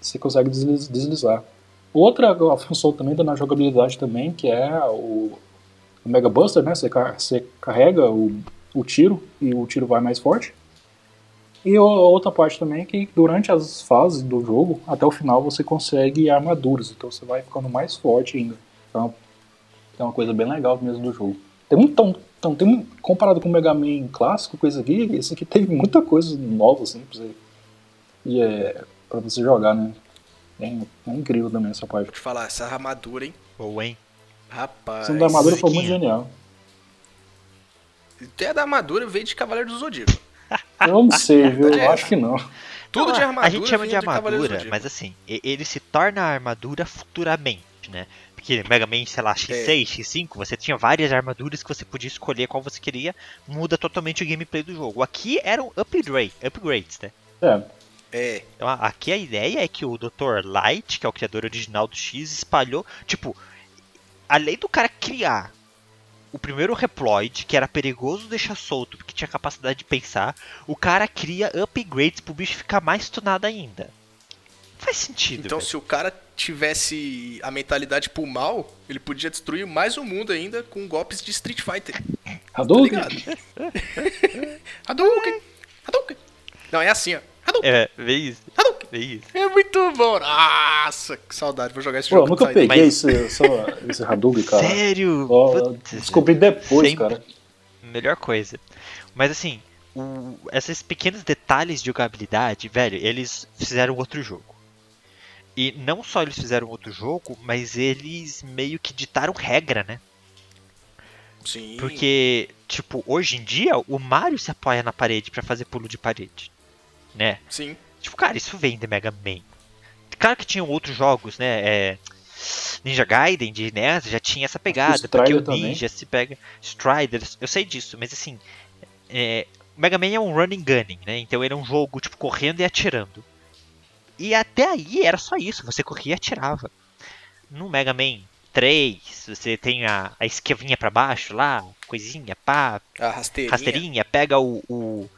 você consegue deslizar. Outra função também na jogabilidade também, que é o, o Mega Buster, né? Você, você carrega o, o tiro e o tiro vai mais forte. E outra parte também é que durante as fases do jogo, até o final, você consegue armaduras. Então você vai ficando mais forte ainda. Então é uma coisa bem legal mesmo do jogo. Tem muito, então, então tem, comparado com o Mega Man clássico, coisa aqui, esse aqui teve muita coisa nova, assim, pra você, e é, pra você jogar, né? É, é incrível também essa parte. Vou te falar, essa armadura, hein? Boa, hein? Rapaz. Essa da armadura foi muito genial. Até a da armadura veio de Cavaleiro do Zodíaco. Eu não sei, viu? Eu acho que não. Tudo de armadura. A gente chama de armadura, de mas assim, ele se torna armadura futuramente, né? Porque Mega Man, sei lá, X6, é. X5, você tinha várias armaduras que você podia escolher qual você queria, muda totalmente o gameplay do jogo. Aqui eram upgrade, upgrades, né? É. É. Então aqui a ideia é que o Dr. Light, que é o criador original do X, espalhou, tipo, além do cara criar o primeiro Reploid, que era perigoso deixar solto porque tinha capacidade de pensar, o cara cria upgrades pro bicho ficar mais tunado ainda. Faz sentido. Então, velho. se o cara tivesse a mentalidade pro mal, ele podia destruir mais o mundo ainda com golpes de Street Fighter. Hadouken! Tá Hadouken! Hadouken! Não, é assim, ó. Hadouken! É, vê isso. Hadouken! Vê isso. É muito bom. Nossa, que saudade. Vou jogar esse Pô, jogo. eu nunca peguei Mas... esse, só, esse Hadouken, cara. Sério? Putz, descobri depois, sempre... cara. Melhor coisa. Mas assim, o... esses pequenos detalhes de jogabilidade, velho, eles fizeram outro jogo. E não só eles fizeram outro jogo, mas eles meio que ditaram regra, né? Sim. Porque, tipo, hoje em dia, o Mario se apoia na parede para fazer pulo de parede. Né? Sim. Tipo, cara, isso vem de Mega Man. Claro que tinham outros jogos, né? É, Ninja Gaiden de NES já tinha essa pegada, o porque o Ninja também. se pega. Strider, eu sei disso, mas assim. É, Mega Man é um running gunning, né? Então ele é um jogo, tipo, correndo e atirando. E até aí era só isso, você corria e atirava. No Mega Man 3, você tem a, a esquivinha para baixo lá, coisinha, pá. A rasteirinha. Rasteirinha, pega o, o,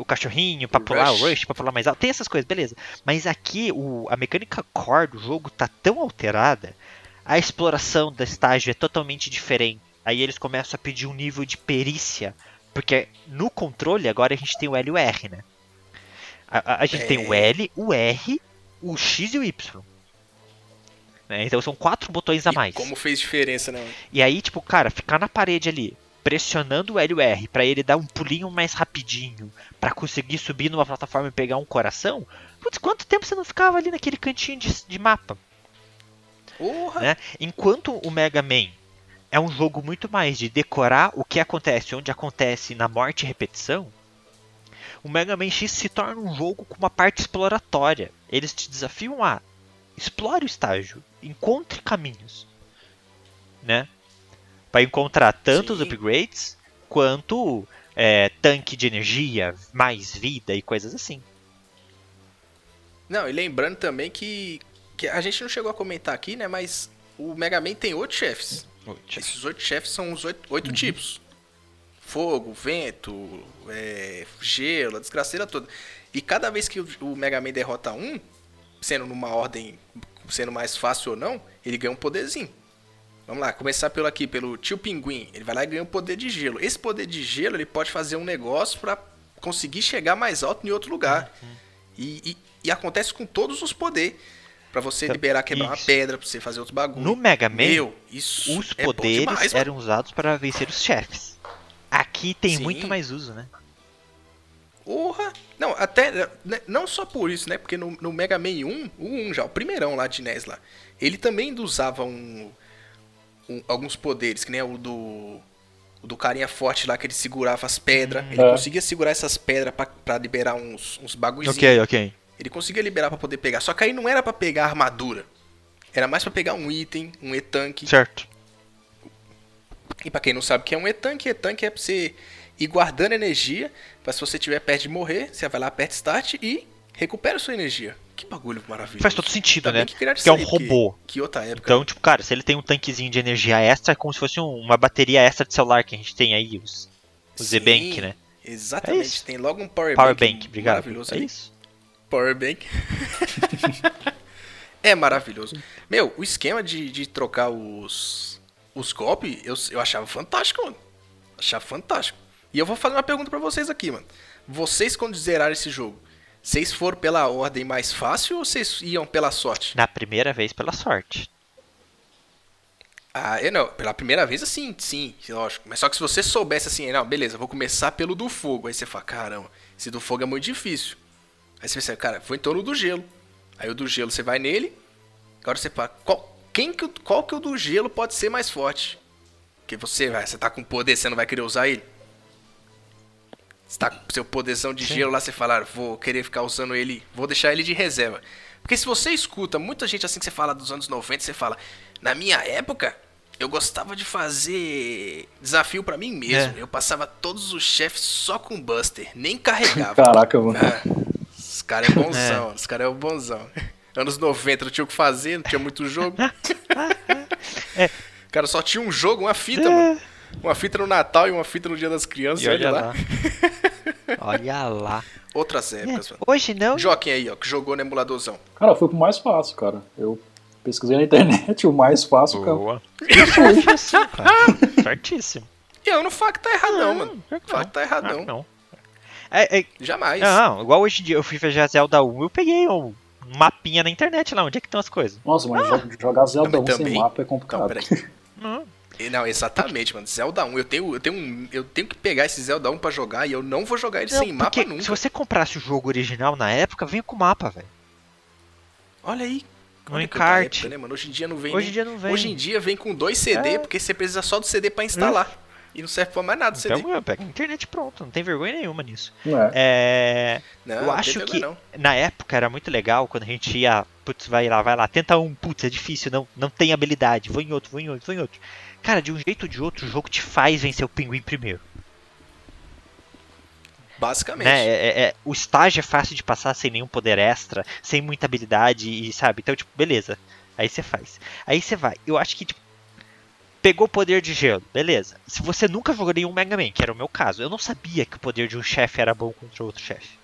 o cachorrinho pra o pular, rush. o rush pra pular mais alto. Tem essas coisas, beleza. Mas aqui o, a mecânica core do jogo tá tão alterada, a exploração da estágio é totalmente diferente. Aí eles começam a pedir um nível de perícia. Porque no controle agora a gente tem o L e o R, né? A, a gente é... tem o é. L, o R, o X e o Y. Né? Então são quatro botões a mais. E como fez diferença, né? E aí, tipo, cara, ficar na parede ali, pressionando o L e o R para ele dar um pulinho mais rapidinho, para conseguir subir numa plataforma e pegar um coração. Putz, quanto tempo você não ficava ali naquele cantinho de, de mapa? Porra. Né? Enquanto o Mega Man é um jogo muito mais de decorar o que acontece, onde acontece na morte e repetição, o Mega Man X se torna um jogo com uma parte exploratória. Eles te desafiam a explore o estágio, encontre caminhos, né? Para encontrar tanto os upgrades quanto é, tanque de energia, mais vida e coisas assim. Não, e lembrando também que, que a gente não chegou a comentar aqui, né? Mas o Mega Man tem oito chefes. Oito. Esses oito chefes são os oito, oito uhum. tipos fogo, vento, é, gelo, a desgraceira toda. E cada vez que o Mega Man derrota um, sendo numa ordem, sendo mais fácil ou não, ele ganha um poderzinho. Vamos lá, começar pelo aqui, pelo tio Pinguim. Ele vai lá e ganha um poder de gelo. Esse poder de gelo, ele pode fazer um negócio para conseguir chegar mais alto em outro lugar. Uhum. E, e, e, acontece com todos os poderes. para você então, liberar, quebrar isso. uma pedra, pra você fazer outros bagulho. No Mega Man, Meu, isso os é poderes demais, eram usados para vencer os chefes. Aqui tem Sim. muito mais uso, né? Porra! Não, até. Né, não só por isso, né? Porque no, no Mega Man 1, o 1 já, o primeirão lá de NES lá, ele também usava um, um, alguns poderes, que nem o do. O do carinha forte lá que ele segurava as pedras. Hum, ele é. conseguia segurar essas pedras pra, pra liberar uns, uns bagulhinhos. Ok, ok. Ele conseguia liberar pra poder pegar. Só que aí não era pra pegar armadura. Era mais pra pegar um item, um E-Tank. Certo. E pra quem não sabe o que é um E-Tank, E-Tank é pra você ir guardando energia. Pra se você tiver perto de morrer, você vai lá, aperta Start e recupera sua energia. Que bagulho maravilhoso. Faz todo sentido, Ainda né? que Porque é um robô. Que outra época. Então, tipo, cara, se ele tem um tanquezinho de energia extra, é como se fosse um- uma bateria extra de celular que a gente tem aí, os, o Sim, Z-Bank, né? Exatamente. É. Tem logo um Power, Power Bank, Bank, obrigado. maravilhoso É ali. isso. Power Bank. é maravilhoso. Meu, o esquema de, de trocar os, os golpes, eu, eu achava fantástico, mano. Achava fantástico. E eu vou fazer uma pergunta pra vocês aqui, mano. Vocês, quando zeraram esse jogo, vocês foram pela ordem mais fácil ou vocês iam pela sorte? Na primeira vez, pela sorte. Ah, eu não. Pela primeira vez, assim, sim, lógico. Mas só que se você soubesse assim, não, beleza, vou começar pelo do fogo. Aí você fala, caramba, esse do fogo é muito difícil. Aí você pensa, cara, foi em torno do gelo. Aí o do gelo você vai nele. Agora você fala, qual, quem que, qual que o do gelo pode ser mais forte? Porque você, vai, você tá com poder, você não vai querer usar ele? Você tá com seu poderzão de Sim. gelo lá, você fala, "Ah, vou querer ficar usando ele, vou deixar ele de reserva. Porque se você escuta muita gente assim que você fala dos anos 90, você fala, na minha época, eu gostava de fazer desafio pra mim mesmo. É. Eu passava todos os chefes só com Buster, nem carregava. Caraca, mano. Ah, os caras é bonzão, os caras é o bonzão. Anos 90 não tinha o que fazer, não tinha muito jogo. É. Cara, só tinha um jogo, uma fita, mano. Uma fita no Natal e uma fita no Dia das Crianças, E olha olha lá. lá. olha lá. Outras É, épocas, mano. hoje não. Joaquim aí, ó, que jogou no emuladorzão. Cara, foi pro mais fácil, cara. Eu pesquisei na internet, o mais fácil, cara. Boa. Certíssimo, cara. Certíssimo. E eu não falo que tá erradão, Não, mano. pior que Fala não. que tá erradão. Ah, não. É, é, Jamais. não, igual hoje em dia eu fui fazer a Zelda 1, eu peguei um mapinha na internet lá, onde é que estão as coisas? Nossa, mas jo- jogar Zelda Não, 1 mas sem também- mapa é Não, complicado. peraí. Não. Não, exatamente, mano. Zelda 1, eu tenho, eu tenho, um- eu tenho que pegar esse Zelda 1 pra jogar e eu não vou jogar ele Não, sem mapa nunca. se você comprasse o jogo original na época, vinha com mapa, velho. Olha aí. No Olha encarte. época, né, mano? Hoje em dia não vem. Hoje em dia não vem. Hoje em dia vem com dois CD, É. porque você precisa só do CD pra instalar. E não serve pra mais nada o CD. Então, meu, pega internet pronto, não tem vergonha nenhuma nisso. Não é. É. não, eu não acho que não. na época era muito legal quando a gente ia, putz, vai lá, vai lá, tenta um, putz, é difícil, não, não tem habilidade, vou em outro, vou em outro, vou em outro. Cara, de um jeito ou de outro, o jogo te faz vencer o pinguim primeiro. Basicamente. Né? É- é- é- o estágio é fácil de passar sem nenhum poder extra, sem muita habilidade, e sabe? Então, tipo, beleza. Aí você faz. Aí você vai. Eu acho que, tipo, pegou o poder de gelo, beleza. Se você nunca jogou nenhum Mega Man, que era o meu caso, eu não sabia que o poder de um chefe era bom contra outro chefe.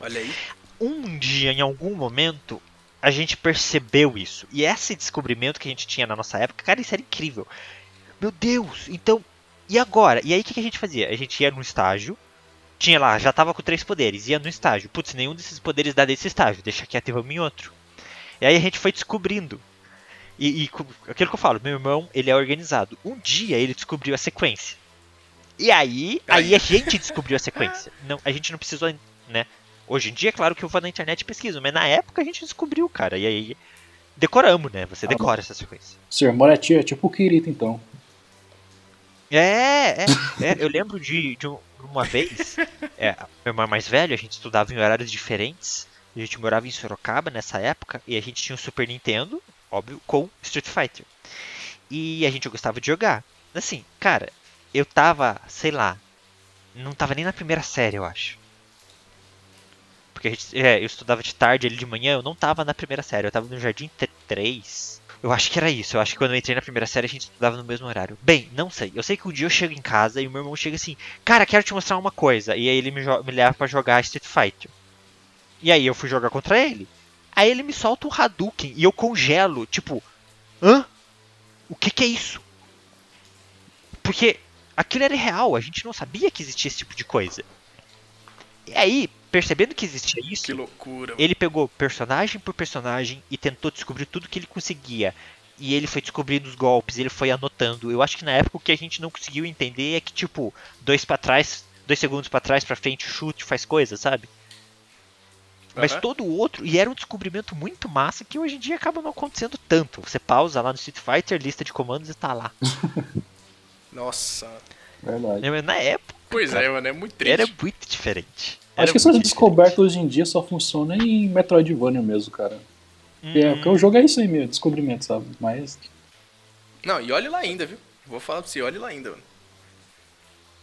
Olha aí. um dia, em algum momento, a gente percebeu isso. E esse descobrimento que a gente tinha na nossa época, cara, isso era incrível. Meu Deus, então. E agora? E aí o que, que a gente fazia? A gente ia no estágio, tinha lá, já tava com três poderes, ia no estágio. Putz, nenhum desses poderes dá desse estágio, deixa quieto e vamos em outro. E aí a gente foi descobrindo. E, e aquilo que eu falo, meu irmão, ele é organizado. Um dia ele descobriu a sequência. E aí, aí a gente descobriu a sequência. Não, a gente não precisou, né? Hoje em dia, é claro que eu vou na internet e pesquiso, mas na época a gente descobriu, cara. E aí decoramos, né? Você Ah, decora essa sequência. Seu irmão é tia, é tipo o Kirito, então. É, é, é. Eu lembro de, de um- uma vez, é, meu irmão mais velho, a gente estudava em horários diferentes. A gente morava em Sorocaba nessa época e a gente tinha um Super Nintendo, óbvio, com Street Fighter. E a gente gostava de jogar. Assim, cara, eu tava, sei lá, não tava nem na primeira série, eu acho. Porque gente, é, eu estudava de tarde ali de manhã, eu não tava na primeira série, eu tava no Jardim 3. Eu acho que era isso, eu acho que quando eu entrei na primeira série a gente estudava no mesmo horário. Bem, não sei, eu sei que um dia eu chego em casa e o meu irmão chega assim, cara, quero te mostrar uma coisa. E aí ele me, me leva pra jogar Street Fighter. E aí eu fui jogar contra ele. Aí ele me solta um Hadouken e eu congelo, tipo, hã? O que que é isso? Porque aquilo era real, a gente não sabia que existia esse tipo de coisa. E aí, percebendo que existia isso, Que loucura. ele pegou personagem por personagem e tentou descobrir tudo que ele conseguia. E ele foi descobrindo os golpes, ele foi anotando. Eu acho que na época o que a gente não conseguiu entender é que, tipo, dois para trás, dois segundos para trás, pra frente, chute, faz coisa, sabe? Mas Aham. todo o outro, e era um descobrimento muito massa que hoje em dia acaba não acontecendo tanto. Você pausa lá no Street Fighter, lista de comandos e tá lá. Nossa. Verdade. Na época, Pois cara. é, mano, é muito triste. Era muito diferente. Era Acho que essas descobertas hoje em dia só funcionam em Metroidvania mesmo, cara. diferente. É, porque o jogo é isso aí mesmo, descobrimento, sabe? Mas. Não, e olhe lá ainda, viu? Vou falar pra você, olhe lá ainda, mano.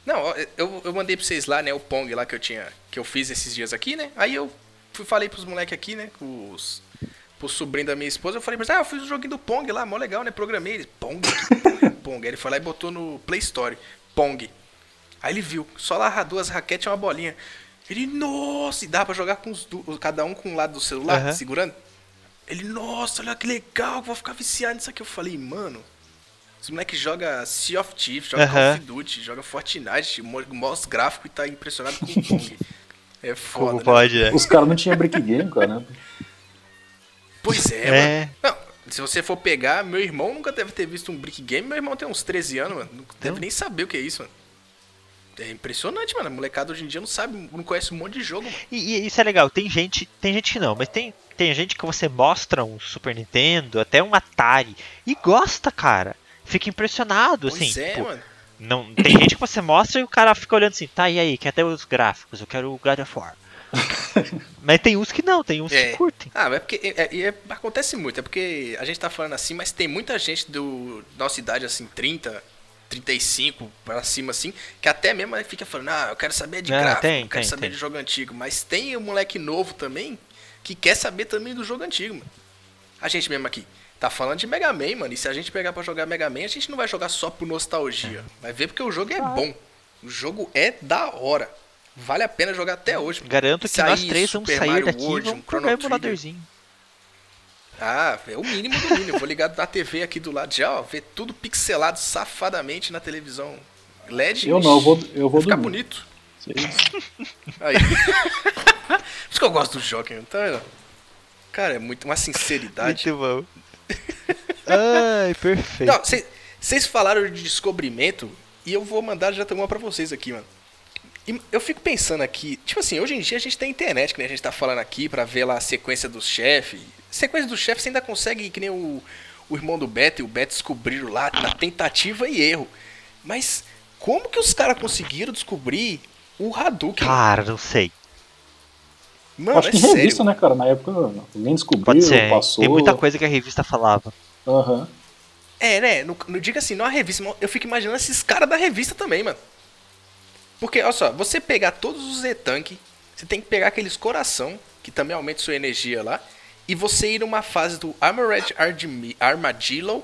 Não, eu, eu mandei pra vocês lá, né, o Pong lá que eu tinha. Que eu fiz esses dias aqui, né? Aí eu fui, falei pros moleques aqui, né? Os. Pro sobrinho da minha esposa, eu falei pra eles, ah, eu fiz o joguinho do Pong lá, mó legal, né? Programei ele. Pong? É Pong. Aí ele foi lá e botou no Play Store. Pong. Aí ele viu, só lá duas raquetes e uma bolinha. Ele, nossa, e dá pra jogar com os cada um com um lado do celular, Aham. segurando. Ele, nossa, olha que legal, vou ficar viciado nisso aqui. Eu falei, mano, esse moleque joga Sea of Thieves, joga Call Aham. of Duty, joga Fortnite, mo- mostra gráfico e tá impressionado com o Pong. É foda, Como né? pode, é. Os caras não tinham break game, cara. Né? Pois é, É. mano. Não, se você for pegar, meu irmão nunca deve ter visto um brick game. Meu irmão tem uns 13 anos, mano. Não deve nem saber o que é isso, mano. É impressionante, mano. A molecada hoje em dia não sabe, não conhece um monte de jogo, mano. E, e isso é legal, tem gente, tem gente que não, mas tem, tem gente que você mostra um Super Nintendo, até um Atari, e gosta, cara. Fica impressionado, Pois assim. é, tipo, mano. não, tem gente que você mostra e o cara fica olhando assim, tá, e aí, quer até os gráficos, eu quero o God of War. mas tem uns que não, tem uns É. que curtem. Ah, mas é porque é, é- é- acontece muito, é porque a gente tá falando assim, mas tem muita gente do nossa idade, assim, 30, 35 pra cima, assim, que até mesmo fica falando, ah, eu quero saber de É, gráfico, tem, eu quero tem, saber tem. de jogo antigo. Mas tem o moleque novo também que quer saber também do jogo antigo, mano. A gente mesmo aqui tá falando de Mega Man, mano, e se a gente pegar pra jogar Mega Man, a gente não vai jogar só por nostalgia. Vai ver porque o jogo é bom. O jogo é da hora. Vale a pena jogar até hoje. mano. Garanto que nós três vamos Super sair Mario daqui e World, vamos um jogar emuladorzinho. Ah, é o mínimo do mínimo. Vou ligar da TV aqui do lado já, ó, ver tudo pixelado safadamente na televisão LED. Eu não, eu vou, eu vou ficar dormir. bonito. Vocês- Aí. Por isso que eu gosto do Joker, tá vendo? Cara, é muito uma sinceridade. Muito bom. Ai, perfeito. Vocês falaram de descobrimento e eu vou mandar já uma pra vocês aqui, mano. E eu fico pensando aqui, tipo assim, hoje em dia a gente tem internet, que nem a gente tá falando aqui, pra ver lá a sequência dos chefes. Sequência dos chefes você ainda consegue, que nem o, o irmão do Beto e o Beto descobriram lá, na tentativa e erro. Mas como que os caras conseguiram descobrir o Hadouken? Cara, não sei. Mano, Acho é que em sério. revista, né, cara? Na época alguém descobriu, Pode ser. passou. Tem muita coisa que a revista falava. Aham. É, né? No, no, diga assim, não a revista, eu fico imaginando esses caras da revista também, mano. Porque, olha só, você pegar todos os Z-Tank, você tem que pegar aqueles coração, que também aumenta sua energia lá, e você ir numa fase do Armored Armadillo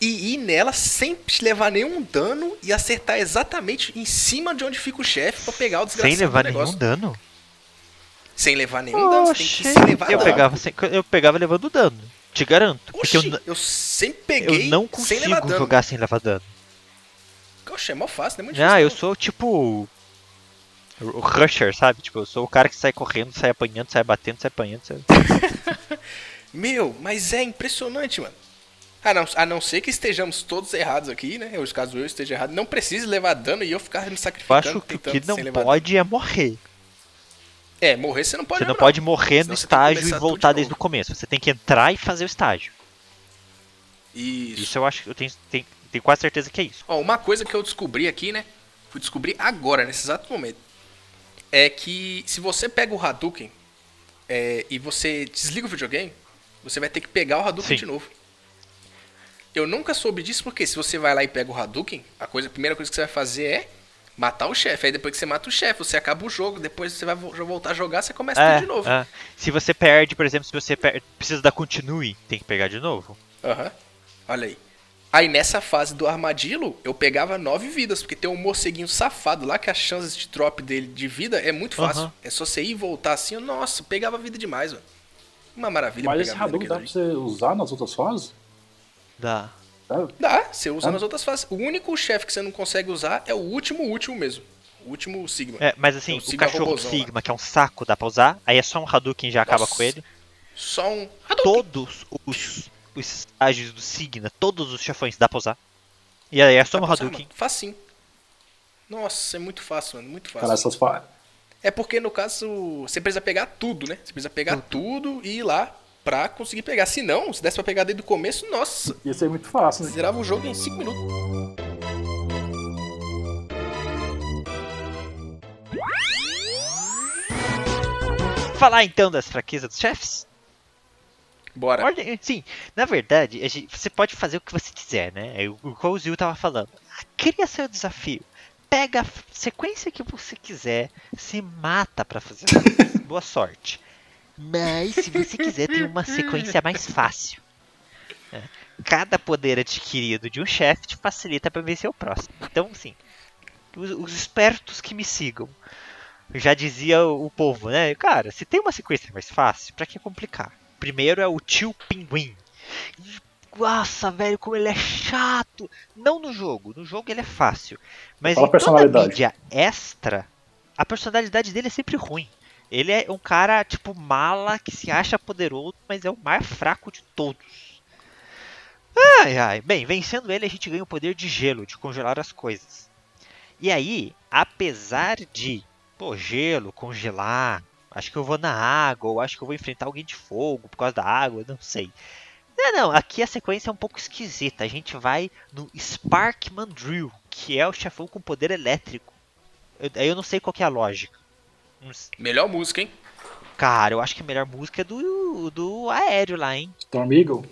e ir nela sem levar nenhum dano e acertar exatamente em cima de onde fica o chefe pra pegar o desgraçado Sem levar nenhum dano. Sem levar nenhum dano, tem que sem levar eu dano. pegava, sem- eu pegava levando dano. Te garanto. Porque eu, eu sempre eu peguei não sem levar consigo dano. jogar sem levar dano. Oxe, é mó fácil, não é muito difícil. Ah, eu não. sou tipo. O Rusher, sabe? Tipo, eu sou o cara que sai correndo, sai apanhando, sai batendo, sai apanhando. Sai... Meu, mas é impressionante, mano. A não, a não ser que estejamos todos errados aqui, né? Eu, caso eu esteja errado, não precise levar dano e eu ficar me Eu sacrificando. acho que o que não pode é morrer. É, morrer você não pode Você não mesmo, pode morrer no Senão que estágio e voltar de desde o começo. Você tem que entrar e fazer o estágio. Isso. Isso eu acho que eu tenho, tenho, tenho quase certeza que é isso. Ó, uma coisa que eu descobri aqui, né? Fui descobrir agora, nesse exato momento. É que se você pega o Hadouken é, e você desliga o videogame, você vai ter que pegar o Hadouken Sim. de novo. Eu nunca soube disso porque se você vai lá e pega o Hadouken, a, coisa, a primeira coisa que você vai fazer é matar o chefe. Aí depois que você mata o chefe, você acaba o jogo. Depois você vai vo- voltar a jogar, você começa É, tudo de novo. é. Se você perde, por exemplo, se você precisa dar continue, tem que pegar de novo. Aham. Olha aí. Aí nessa fase do armadilho, eu pegava nove vidas, porque tem um morceguinho safado lá que as chances de drop dele de vida é muito fácil. Aham. É só você ir e voltar assim, nossa, pegava vida demais, mano. Uma maravilha Mas esse Hadouken dá pra você usar nas outras fases? Dá. Ali. Dá, você usa nas outras fases. O único chefe que você não consegue usar é o último, último mesmo. O último Sigma. É, mas assim, É o o Sigma cachorro robozão lá. Sigma, que é um saco, dá pra usar. Aí é só um Hadouken e já acaba Nossa. com ele. Só um. Hadouken. Todos os, os estágios do Sigma, todos os chefões dá pra usar. E aí é só Dá um usar, Hadouken. mano. Facinho. Nossa, é muito fácil, mano. Muito fácil. Cara, essas fases. É porque, no caso, você precisa pegar tudo, né? Você precisa pegar tudo, tudo e ir lá pra conseguir pegar. Se não, se desse pra pegar desde o começo, nossa. Ia ser muito fácil, Você Zerava o jogo em 5 minutos. Falar então das fraquezas dos chefes? Bora. Ordem, sim, na verdade, gente, você pode fazer o que você quiser, né? É o que o Zil tava falando. Ah, cria seu desafio. Pega a sequência que você quiser, se mata pra fazer. Boa sorte. Mas se você quiser ter uma sequência mais fácil. né? Cada poder adquirido de um chefe te facilita pra vencer o próximo. Então, assim, os, os espertos que me sigam. Já dizia o, o povo, né? Cara, se tem uma sequência mais fácil, pra que complicar? Primeiro é o tio Pinguim. Nossa, velho, como ele é chato. Não no jogo, no jogo ele é fácil. Mas Fala em toda a personalidade. mídia extra, a personalidade dele é sempre ruim. Ele é um cara, tipo, mala, que se acha poderoso, mas é o mais fraco de todos. Ai, ai. Bem, vencendo ele, a gente ganha o poder de gelo, de congelar as coisas. E aí, apesar de, pô, gelo, congelar, acho que eu vou na água, ou acho que eu vou enfrentar alguém de fogo por causa da água, não sei. Não, não, aqui a sequência é um pouco esquisita. A gente vai no Spark Mandrill, que é o chefão com poder elétrico. Eu, aí eu não sei qual que é a lógica. Melhor música, hein? Cara, eu acho que a melhor música é do, do aéreo lá, hein? Storm Eagle?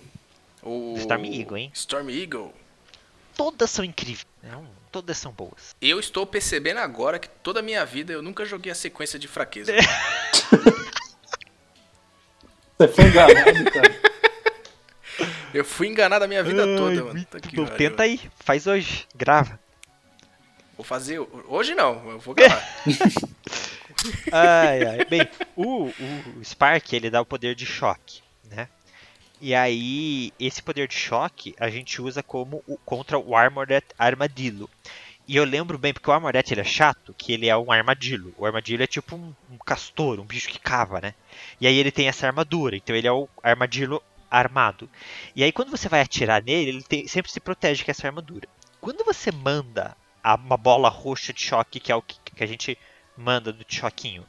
O... Storm Eagle, hein? Storm Eagle. Todas são incríveis. Não, todas são boas. Eu estou percebendo agora que toda a minha vida eu nunca joguei a sequência de fraqueza. Você foi enganado, cara. Eu fui enganado a minha vida toda, mano. Tá pariu. tenta aí, faz hoje, grava. Vou fazer. Hoje não, eu vou gravar. Ai, ai. Bem, o, o Spark, ele dá o poder de choque, né? E aí, esse poder de choque a gente usa como o- contra o Armored Armadillo. E eu lembro bem, porque o Armored ele é chato, que ele é um armadilho. O armadilho é tipo um, um castor, um bicho que cava, né? E aí ele tem essa armadura, então ele é o armadilho armado. E aí quando você vai atirar nele, ele tem- sempre se protege com essa armadura. Quando você manda a- uma bola roxa de choque, que é o que, que a gente manda do choquinho,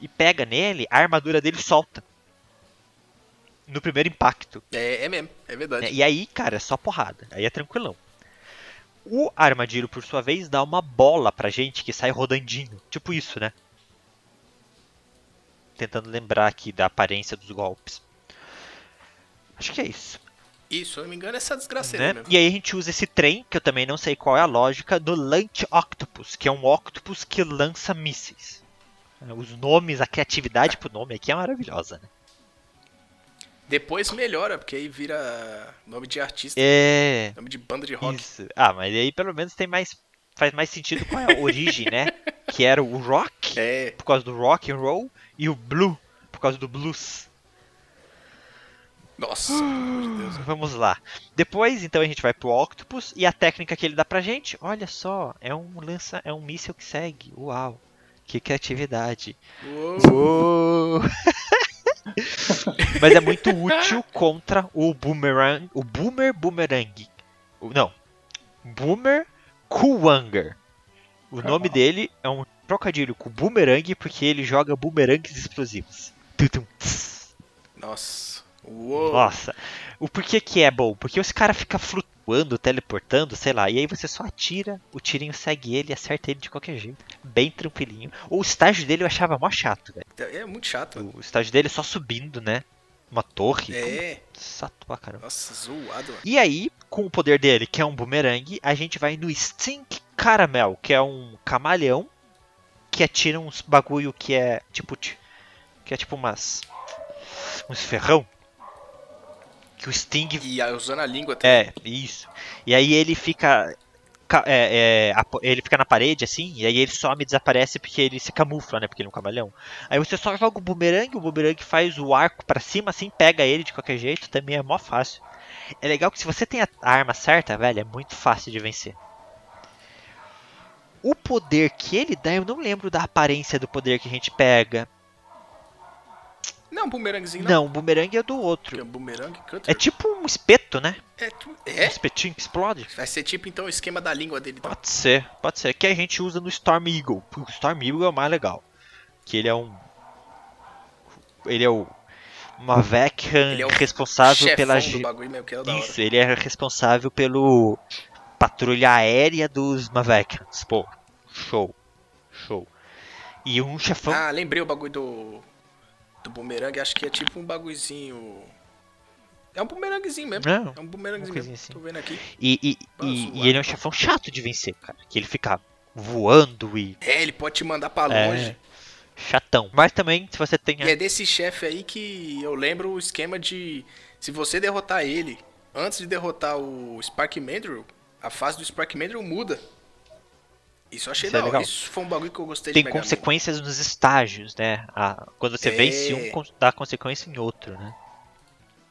e pega nele, a armadura dele solta. No primeiro impacto. É, é mesmo, é verdade. E aí, cara, é só porrada. Aí é tranquilão. O armadilho, por sua vez, dá uma bola pra gente que sai rodandinho. Tipo isso, né? Tentando lembrar aqui da aparência dos golpes. Acho que é isso. Isso, se eu não me engano, é essa desgraça né? mesmo. E aí a gente usa esse trem, que eu também não sei qual é a lógica, do Launch Octopus, que é um octopus que lança mísseis. Os nomes, a criatividade pro nome aqui é maravilhosa, né? Depois melhora, porque aí vira nome de artista, É. nome de banda de rock. Isso. Ah, mas aí pelo menos tem mais. Faz mais sentido com a origem, né? Que era o rock, É, por causa do rock and roll, e o blue, por causa do blues. Nossa, pelo amor de Deus. Vamos lá. Depois, então, a gente vai pro Octopus e a técnica que ele dá pra gente, olha só, é um lança, é um míssil que segue. Uau. Que criatividade. Uou. Uou. Mas é muito útil contra o Boomerang, o Boomer Boomerang. Não. Boomer Kuwanger. O nome dele é um trocadilho com Boomerang porque ele joga boomerangues explosivos. Nossa. Uou. Nossa, o porquê que é bom? Porque os cara fica flutuando, teleportando, sei lá, e aí você só atira, o tirinho segue ele e acerta ele de qualquer jeito. Bem tranquilinho. O estágio dele eu achava mó chato, velho. É muito chato. O estágio dele é só subindo, né? Uma torre. É, Sato pra caramba. nossa, zoado, mano. E aí, com o poder dele, que é um boomerang, a gente vai no Stink Caramel, que é um camaleão que atira uns bagulho que é tipo. ti- Que é tipo umas. uns ferrão. Que o Sting E aí, usando a língua também. É, isso. E aí ele fica. ca- é, é, ele fica na parede assim, e aí ele some e desaparece porque ele se camufla, né? Porque ele é um camaleão. Aí você só joga o bumerangue, o bumerangue faz o arco pra cima, assim, pega ele de qualquer jeito, também é mó fácil. É legal que se você tem a arma certa, velho, é muito fácil de vencer. O poder que ele dá, eu não lembro da aparência do poder que a gente pega. Não, bumeranguezinho não. Não, o bumerangue é do é outro. um bumerangue cutter. É tipo um espeto, né? É, tu- Um é? espetinho que explode. Vai ser tipo então o esquema da língua dele. Então. Pode ser, pode ser. Que a gente usa no Storm Eagle. O Storm Eagle é o mais legal. Que ele é um. Ele é o. Uma Vechan Ele é responsável pela. bagulho mesmo, que hora. Isso, ele é responsável pelo. Patrulha aérea dos Mavekans. Pô, show. Show. E um chefão. Ah, lembrei o bagulho do. Do bumerangue, acho que é tipo um bagulhozinho. É um bumeranguezinho mesmo. Não, é um bumeranguezinho mesmo. assim. Tô vendo aqui. E, e, e, e ele é um chefão chato de vencer, cara. Que ele fica voando e É, ele pode te mandar pra É. longe. chatão. Mas também, se você tem. E é desse chefe aí que eu lembro o esquema de. Se você derrotar ele antes de derrotar o Spark Mandrill, a fase do Spark Mandrill muda. Isso eu achei Isso é legal. Isso foi um bagulho que eu gostei Tem de Mega Man. consequências nos estágios, né? A- quando você É. vence um, dá consequência em outro, né?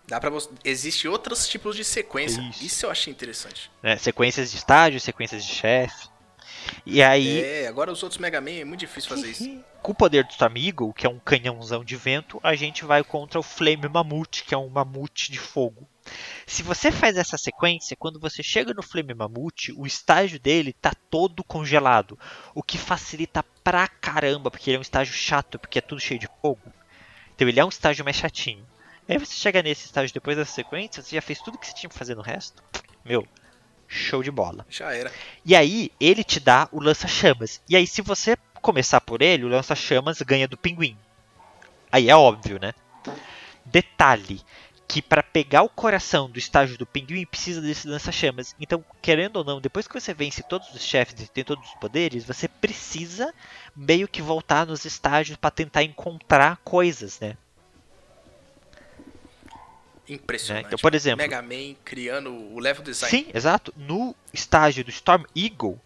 Dá pra você... Existe outros tipos de sequência. Isso. Isso, eu achei interessante. né? Sequências de estágio, sequências de chefe. E aí, É, agora os outros Mega Man é muito difícil fazer isso. com o poder do Eagle, que é um canhãozão de vento, a gente vai contra o Flame Mammoth, que é um mamute de fogo. Se você faz essa sequência, quando você chega no Flame Mammoth, o estágio dele tá todo congelado, o que facilita pra caramba, porque ele é um estágio chato, porque é tudo cheio de fogo. Então ele é um estágio mais chatinho. Aí você chega nesse estágio depois dessa sequência, você já fez tudo que você tinha pra fazer no resto. Meu, show de bola. Já era. E aí, ele te dá o lança-chamas. E aí, se você começar por ele, o lança-chamas ganha do pinguim. Aí é óbvio, né? Detalhe: que para pegar o coração do estágio do pinguim precisa desse lança-chamas. Então, querendo ou não, depois que você vence todos os chefes e tem todos os poderes, você precisa meio que voltar nos estágios para tentar encontrar coisas, né? Impressionante. Né? Então, por exemplo- Mega Man criando o level design. Sim, exato. No estágio do Storm Eagle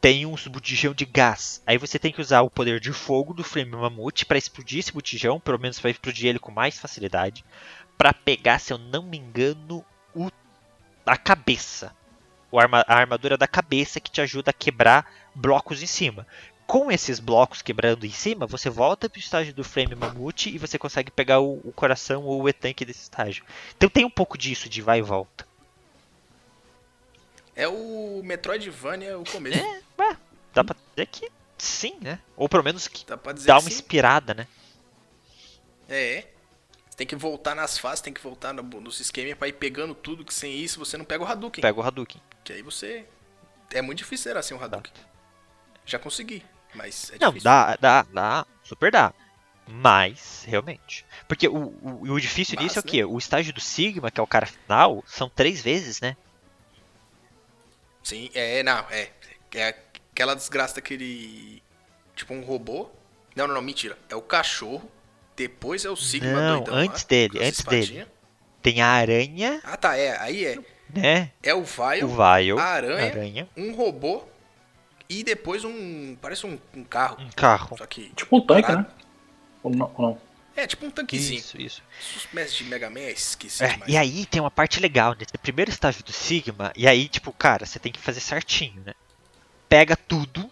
tem uns botijão de gás. Aí você tem que usar o poder de fogo do Flame Mammoth para explodir esse botijão, pelo menos vai explodir ele com mais facilidade, para pegar, se eu não me engano, o a cabeça. O arma- a armadura da cabeça que te ajuda a quebrar blocos em cima. Com esses blocos quebrando em cima, você volta para o estágio do Flame Mammoth e você consegue pegar o, o coração ou o E-Tank desse estágio. Então tem um pouco disso de vai e volta. É o Metroidvania o começo. É, ué, dá pra dizer que sim, né? Ou pelo menos que Dá dá uma sim. inspirada, né? É. Tem que voltar nas fases, tem que voltar no, nos esquemas pra ir pegando tudo, que sem isso você não pega o Hadouken. Pega o Hadouken. Que aí você. É muito difícil zerar sem o Hadouken. Já consegui, mas é Não, difícil. dá, dá, dá, super dá. Mas, realmente. Porque o, o, o difícil Mas, nisso é o né? quê? O estágio do Sigma, que é o cara final, são três vezes, né? Sim, é, não, é. É aquela desgraça daquele. Tipo um robô. Não, não, não, mentira. É o cachorro. Depois é o Sigma Não, doidão antes lá, dele, antes dele. Tem a aranha, Ah, tá, é. Aí é. né? É o Vile, O Vile, a aranha, aranha, um robô e depois um. Parece um, um carro. um carro. Só que. Tipo um tanque, parado. né? Ou não? ou não? É, tipo um tanquezinho. Isso, isso. Os mestres de Mega Man é esqueci É, e aí tem uma parte legal nesse primeiro estágio do Sigma, e aí, tipo, cara, você tem que fazer certinho, né? Pega tudo,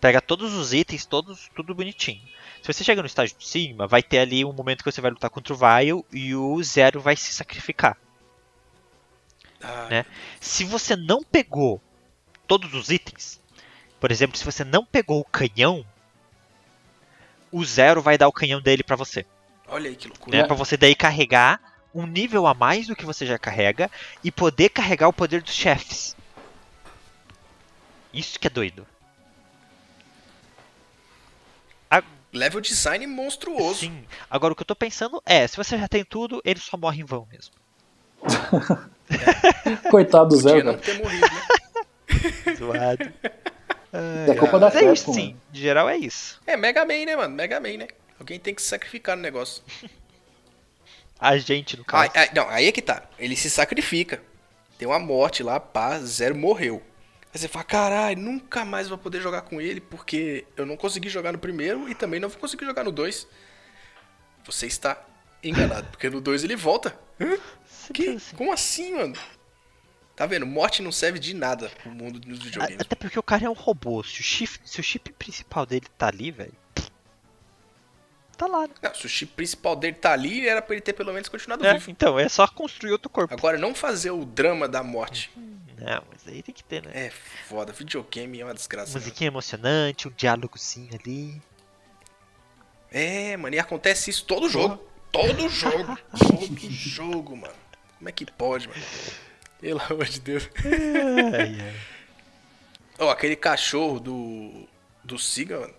pega todos os itens, todos, tudo bonitinho. Se você chega no estágio do Sigma, vai ter ali um momento que você vai lutar contra o Vile e o Zero vai se sacrificar. Ai, né? Se você não pegou todos os itens, por exemplo, se você não pegou o canhão, o Zero vai dar o canhão dele pra você Olha aí que loucura. né? Pra você daí carregar um nível a mais do que você já carrega e poder carregar o poder dos chefes. Isso que é doido. Level design monstruoso. Sim. Agora o que eu tô pensando é, se você já tem tudo, ele só morre em vão mesmo. Coitado do Zé, não ter morrido, né? Zoado. É culpa da Mas é isso, Capcom, sim. né? De geral é isso. É Mega Man, né, mano? Mega Man, né? Alguém tem que se sacrificar no negócio. A gente, no Ah, caso. ah, não, aí é que tá. Ele se sacrifica. Tem uma morte lá, pá, Zero morreu. Aí você fala, caralho, nunca mais vou poder jogar com ele porque eu não consegui jogar no primeiro e também não vou conseguir jogar no 2. Você está enganado, porque no 2 ele volta. Hã? Que? assim. Como assim, mano? Tá vendo? Morte não serve de nada pro mundo dos videogames. Até porque o cara é um robô. Se o chip, se o chip principal dele tá ali, velho. Tá lá, né? Não, se o chip principal dele tá ali, era pra ele ter pelo menos continuado É, vivo. então, é só construir outro corpo. Agora, não fazer o drama da morte. Não, mas aí tem que ter, né? É foda. Videogame é uma desgraça. né? Musiquinha emocionante, um diálogozinho ali. É, mano, e acontece isso todo jogo. Todo jogo. todo jogo, mano. Como é que pode, mano? Pelo amor de Deus. Ai, ai. Ó, aquele cachorro do. Do Siga, mano.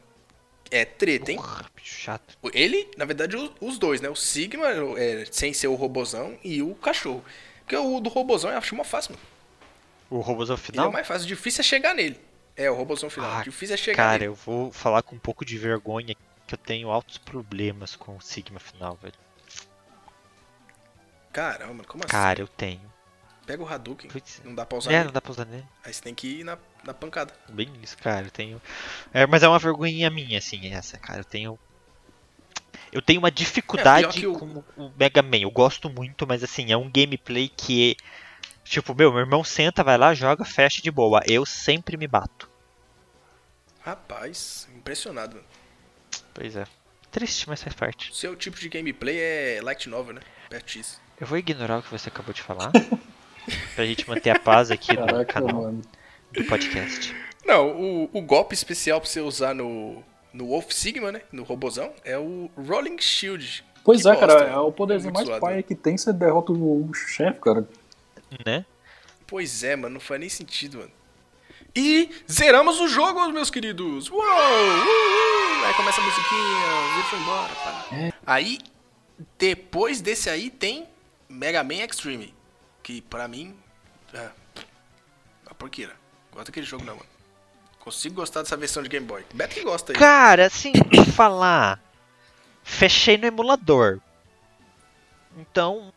É treta, hein? Porra, bicho chato. Ele, na verdade, o- os dois, né? O Sigma, é, sem ser o robozão, e o cachorro. Porque o do robozão eu acho uma fácil, mano. O robôzão Ele é final? o mais fácil, difícil é chegar nele. É, o robozão final. Ah, difícil é chegar Cara, nele. eu vou falar com um pouco de vergonha que eu tenho altos problemas com o Sigma final, velho. Caramba, como assim? Cara, eu tenho. Pega o Hadouken. Não dá pra usar É, ele. não dá pra usar nele. Aí você tem que ir na, na pancada. Bem isso, cara. Eu tenho. É, mas é uma vergonhinha minha, assim, essa, cara. Eu tenho. Eu tenho uma dificuldade É, pior que o- com o Mega Man. Eu gosto muito, mas assim, é um gameplay que. Tipo, meu, meu irmão senta, vai lá, joga, fecha de boa. Eu sempre me bato. Rapaz, impressionado, mano. Pois é. Triste, mas faz parte. Seu tipo de gameplay é light novel, né? PRX. Eu vou ignorar o que você acabou de falar. pra gente manter a paz aqui do Caraca, canal, mano. do podcast. Não, o, o golpe especial pra você usar no, no Wolf Sigma, né? No robozão, é o Rolling Shield. Pois Que é, cara, bosta, é o poderzinho muito mais paia que tem, você derrota o chefe, cara. Né? Pois é, mano, não faz nem sentido, mano. E zeramos o jogo, meus queridos! Uou! Uh, uh! Aí começa a musiquinha, o vídeo foi embora. pá. Aí, depois desse aí, tem Mega Man Extreme. Que pra mim. É. Uma porqueira. Gosto daquele jogo não, mano. Consigo gostar dessa versão de Game Boy. Beto que gosta aí. Cara, assim, vou falar. Fechei no emulador. Então.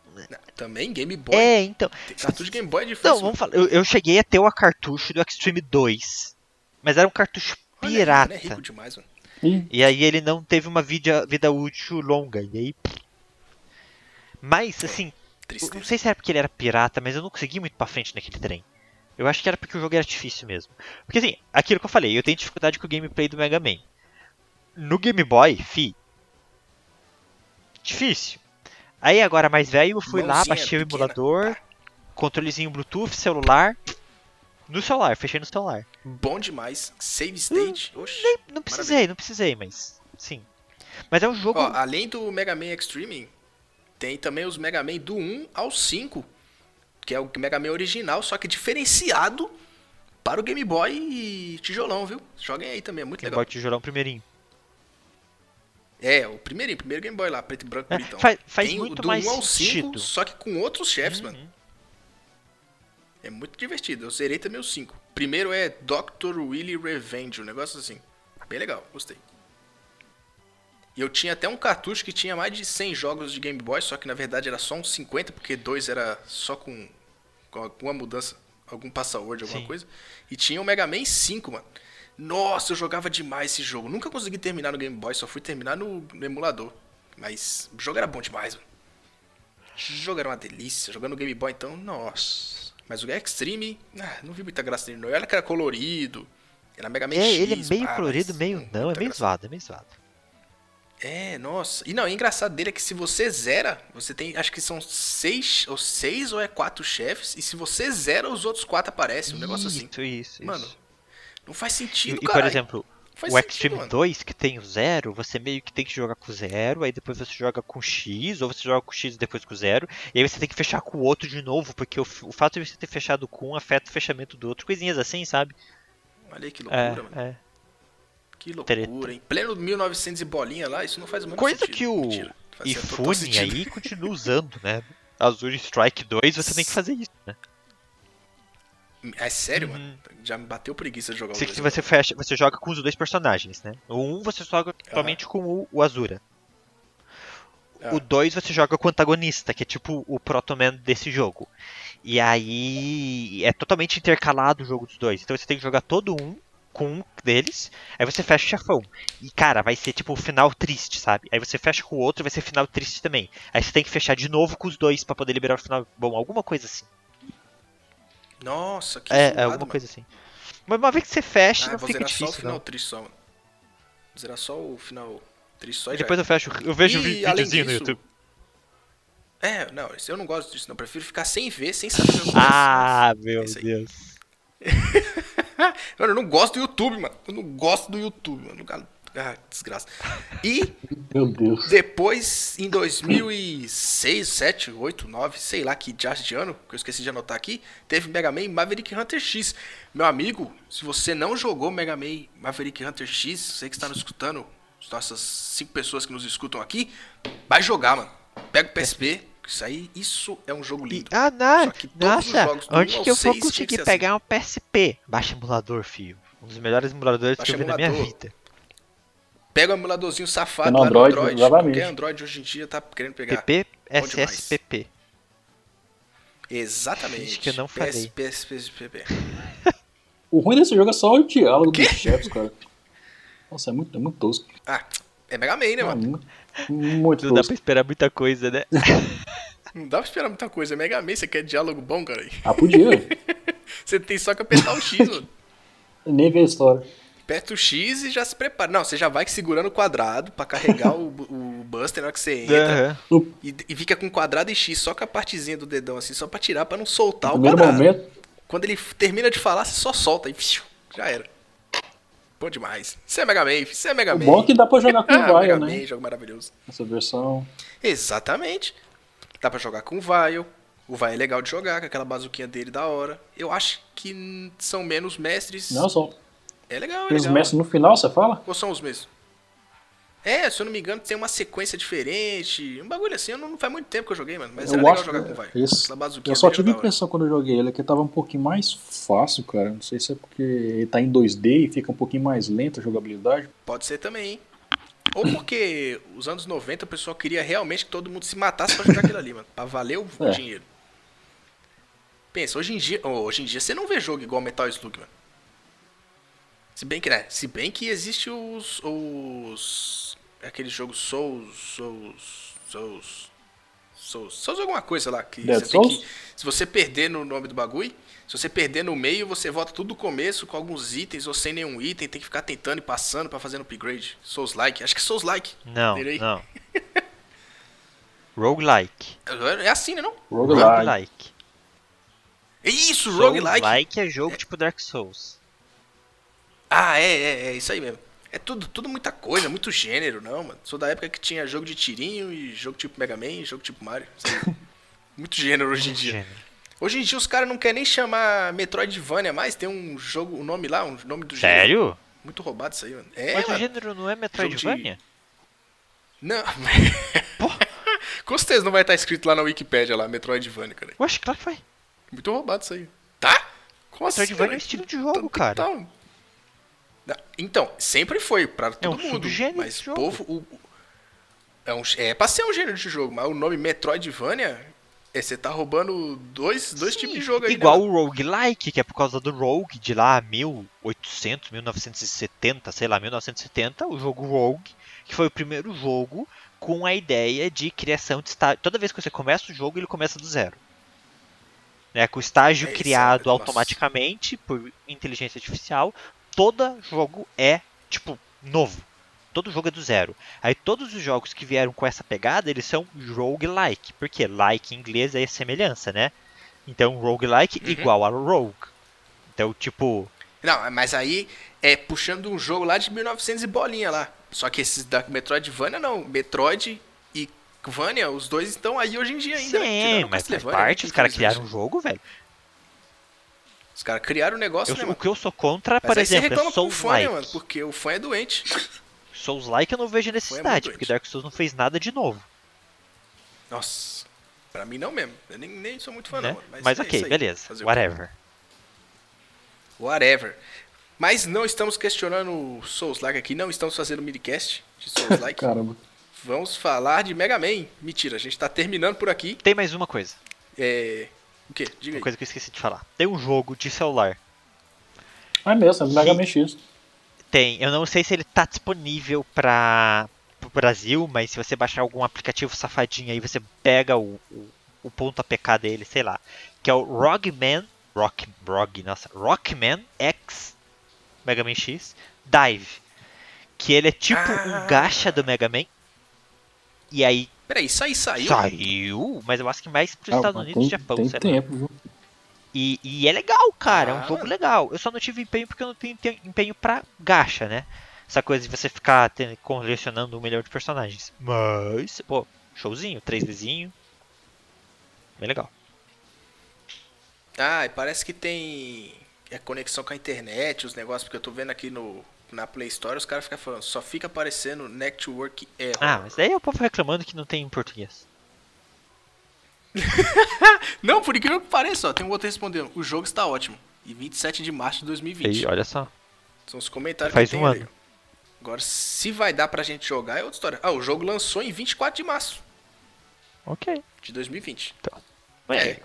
Também Game Boy. É, então. Tem Cartucho de Game Boy é difícil. Não, vamos falar. Eu, eu cheguei a ter o cartucho do Extreme 2. Mas era um cartucho Olha pirata. mano, É rico demais, mano. E E aí ele não teve uma vida, vida útil longa. E aí. Mas, assim, eu não sei se era porque ele era pirata, mas eu não consegui muito pra frente naquele trem. Eu acho que era porque o jogo era difícil mesmo. Porque assim, aquilo que eu falei, eu tenho dificuldade com o gameplay do Mega Man. No Game Boy, fi. Difícil. Aí agora mais velho, eu fui lá, Mãozinha baixei o pequena. emulador, controlezinho Bluetooth, celular. No celular, fechei no celular. Bom demais. Save state. Oxi. Não precisei, não precisei, mas. Sim. Mas é um jogo. Ó, além do Mega Man Extreme, tem também os Mega Man do 1 ao 5, que é o Mega Man original, só que diferenciado para o Game Boy e tijolão, viu? Joguem aí também, é muito Game legal. Boy tijolão primeirinho. É, o primeirinho, primeiro Game Boy lá, preto e branco, É, bonitão. faz- faz tem o muito do mais 1 ao 5, sentido. só que com outros chefes, Uhum. mano. É muito divertido. Eu zerei também o 5. Primeiro é Dr. Willy Revenge, um negócio assim. Bem legal, gostei. E eu tinha até um cartucho que tinha mais de 100 jogos de Game Boy, só que na verdade era só uns 50, porque dois era só com, com alguma mudança, algum password, alguma Sim. coisa. E tinha o Mega Man 5, mano. Nossa, eu jogava demais esse jogo. Nunca consegui terminar no Game Boy, só fui terminar no, no emulador. Mas o jogo era bom demais, mano. O jogo era uma delícia. Jogando no Game Boy, então, nossa. Mas o Extreme, ah, não vi muita graça nele, não. Olha que era colorido. Era Mega Man É, X, ele é meio pá, colorido, meio. Não, é muita meio graça. zoado, é meio zoado. É, nossa. E não, o engraçado dele é que se você zera, você tem, acho que são seis ou seis ou é quatro chefes, e se você zera, os outros quatro aparecem, um negócio assim. Isso, isso, Mano, isso. Não faz E, sentido, e, cara. por exemplo, o Extreme mano. 2, que tem o zero, você meio que tem que jogar com zero, aí depois você joga com X, ou você joga com X e depois com zero, e aí você tem que fechar com o outro de novo, porque o, o fato de você ter fechado com um afeta o fechamento do outro, coisinhas assim, sabe? Olha aí que É, loucura, mano. é. Que loucura, treta. hein? Pleno 1900 e bolinha lá, isso não faz muito Coisa sentido. que o Mentira, sentido. aí continua usando, né? Azure Strike 2, você tem que fazer isso, né? É sério, Uhum. mano? Já me bateu preguiça de jogar o Você, dois que você, fecha, você joga com os dois personagens, né? O 1 você joga totalmente com o, o Azura. Ah. O 2 você joga com o antagonista, que é tipo o Protoman desse jogo. E aí é totalmente intercalado o jogo dos dois. Então você tem que jogar todo um com um deles, aí você fecha o chefão. E cara, vai ser tipo o final triste, sabe? Aí você fecha com o outro, vai ser final triste também. Aí você tem que fechar de novo com os dois pra poder liberar o final bom, alguma coisa assim. Nossa, que é, zoado, é alguma mano. coisa assim. Mas uma vez que você fecha, Ah, não fica zerar só o difícil, final não. triste só, mano. Vou zerar só o final triste só e E depois eu fecho, eu vejo E, além videozinho no disso, YouTube. É, não, eu não gosto disso, não. Eu prefiro ficar sem ver, sem saber o que. Ah, meu. Deus. Mano, eu não gosto do YouTube, mano. Eu não gosto do YouTube, mano. Ah, desgraça. E Meu Deus. depois, em 2006, 7, 8, 9, sei lá que diacho de ano, que eu esqueci de anotar aqui, teve Mega Man Maverick Hunter X. Meu amigo, se você não jogou Mega Man Maverick Hunter X, você que está nos escutando, as nossas cinco pessoas que nos escutam aqui, vai jogar, mano. Pega o PSP, isso aí, isso é um jogo lindo. Ah, não. Só que todos os Nossa, jogos do onde 1 que eu vou 6 tinha que conseguir assim. pegar um PSP? Baixa emulador, filho. Um dos melhores emuladores Baixa que eu vi na minha vida. Pega o emuladorzinho safado No lá Android, no Android. exatamente. Qualquer Android hoje em dia tá querendo pegar. PP. SSPP. Exatamente. Acho que eu não falei. PS, PS, PSP. O ruim desse jogo é só o diálogo Quê? dos chefes, cara. Nossa, é muito, é muito tosco. Ah, é Mega Man, né, mano? muito, muito Não dá pra esperar muita coisa, né? Não dá pra esperar muita coisa. É Mega Man, você quer diálogo bom, cara? Ah, podia. Você tem só que apertar o X, mano. Nem vi a história. Aperta o X e já se prepara. Não, você já vai segurando o quadrado pra carregar o, o Buster na hora que você entra. No E, e fica com quadrado e X, só com a partezinha do dedão assim, só pra tirar, pra não soltar o primeiro quadrado. momento, Quando ele termina de falar, você só solta e fiu, já era. Bom demais. Isso é Mega Man, isso é Mega o Man. bom é que dá pra jogar com ah, o Mega Vaia, Man, né? jogo maravilhoso. Essa versão. Exatamente. Dá pra jogar com o Vile. O Vile é legal de jogar, com aquela bazuquinha dele da hora. Eu acho que são menos mestres. Não, só. É legal, é legal. mestres no final, você fala? Ou são os mesmos? É, se eu não me engano, tem uma sequência diferente. Um bagulho assim, não, não faz muito tempo que eu joguei, mano. Mas eu era legal acho jogar que- com. Aquela bazuquinha Eu só dele tive a impressão quando eu joguei ele que tava um pouquinho mais fácil, cara. Não sei se é porque ele tá em 2D e fica um pouquinho mais lenta a jogabilidade. Pode ser também, hein? Ou porque os anos 90 o pessoal queria realmente que todo mundo se matasse pra jogar aquilo ali, mano. Pra valer o É. dinheiro. Pensa, hoje em dia, hoje em dia você não vê jogo igual Metal Slug, mano. Se bem que, né? Se bem que existe os. os. aquele jogo Souls. Souls. Souls. Souls. Souls alguma coisa lá. Que Dead você tem Souls? que. Se você perder no nome do bagulho, se você perder no meio, você volta tudo do começo com alguns itens ou sem nenhum item, tem que ficar tentando e passando pra fazer upgrade. Souls like. Acho que é Souls like. Não, não. Roguelike. É assim, né não? Roguelike. Roguelike. É isso, roguelike. Roguelike é jogo tipo Dark Souls. Ah, é, é, é isso aí mesmo. É tudo, tudo muita coisa, muito gênero, não, mano. Sou da época que tinha jogo de tirinho e jogo tipo Mega Man e jogo tipo Mario. Muito gênero hoje em dia. Gênero. Hoje em dia os caras não querem nem chamar Metroidvania mais, tem um jogo, um nome lá, um nome do gênero. Sério? Muito roubado isso aí, mano. É, Mas o mano. gênero não é Metroidvania? Não. Com certeza não vai estar escrito lá na Wikipedia lá, Metroidvania, cara. Eu acho que claro que foi. Muito roubado isso aí. Tá? Como assim? Metroidvania é cara? um estilo de jogo, Então, cara. Não, Então, sempre foi pra todo um mundo. Mas de o jogo. povo. O, é, um, é pra ser um gênero de jogo, mas o nome Metroidvania. É, você tá roubando dois, dois Sim, tipos de jogo aí. né, Igual mano? o Roguelike, que é por causa do Rogue de lá 1800, 1970, sei lá, 1970, o jogo Rogue, que foi o primeiro jogo com a ideia de criação de estágio. Toda vez que você começa o jogo, ele começa do zero. Né, com o estágio É criado automaticamente por inteligência artificial, todo jogo é, tipo, novo. Todo jogo é do zero. Aí todos os jogos que vieram com essa pegada, eles são roguelike. Porque like em inglês é semelhança, né? Então roguelike Uhum. igual a rogue. Então, tipo, Não, mas aí é puxando um jogo lá de 1900 e bolinha lá. Só que esses da Metroidvania não. Metroid e Vania, os dois estão aí hoje em dia ainda. né? sim, mas faz parte, os caras criaram um jogo, velho. Os caras criaram o negócio, Eu- né, o mano? que eu sou contra, Mas por aí você exemplo, é reclama com o Souls fã, né, mano? like. Porque o fã é doente. Souls like eu não vejo necessidade, doente. porque Dark Souls não fez nada de novo. Nossa, pra mim não mesmo. Eu nem, nem sou muito fã, né? não. mano. Mas, é ok, isso aí. beleza. Fazer? Whatever. Whatever. Mas não estamos questionando o Souls-like aqui, não estamos fazendo um midcast de Souls-like. Caramba. Vamos falar de Mega Man. Mentira, a gente tá terminando por aqui. Tem mais uma coisa. É... O quê? Diga Uma coisa que eu esqueci de falar. Tem um jogo de celular. Ah, é mesmo, é do Mega Man X. Tem. Eu não sei se ele tá disponível para o Brasil, mas se você baixar algum aplicativo safadinho aí, você pega o, o, o ponto APK dele, sei lá. Que é o Rockman. Rock, Rock, nossa. Rockman X Mega Man X Dive. Que ele é tipo Ah. um gacha do Mega Man. E aí Peraí, isso aí saiu? saiu, mas eu acho que mais pros Ah, Estados Unidos e Japão, tem sei lá. tempo, viu? E, e é legal, cara. É um Ah. jogo legal. Eu só não tive empenho porque eu não tenho te- empenho pra gacha, né? Essa coisa de você ficar tendo- colecionando um milhão de personagens. Mas, pô, showzinho, 3Dzinho. Bem legal. Ah, e parece que tem é conexão com a internet, os negócios, porque eu tô vendo aqui no, na Play Store os caras ficam falando, só fica aparecendo Network Error. Ah, mas daí é o povo reclamando que não tem em português. Não, por incrível que pareça, ó, tem um outro respondendo. O jogo está ótimo. E 27 de março de 2020. Aí, olha só. São os comentários Faz que um ano. Agora, se vai dar pra gente jogar, é outra história. Ah, o jogo lançou em 24 de março Ok. de 2020. Então. É.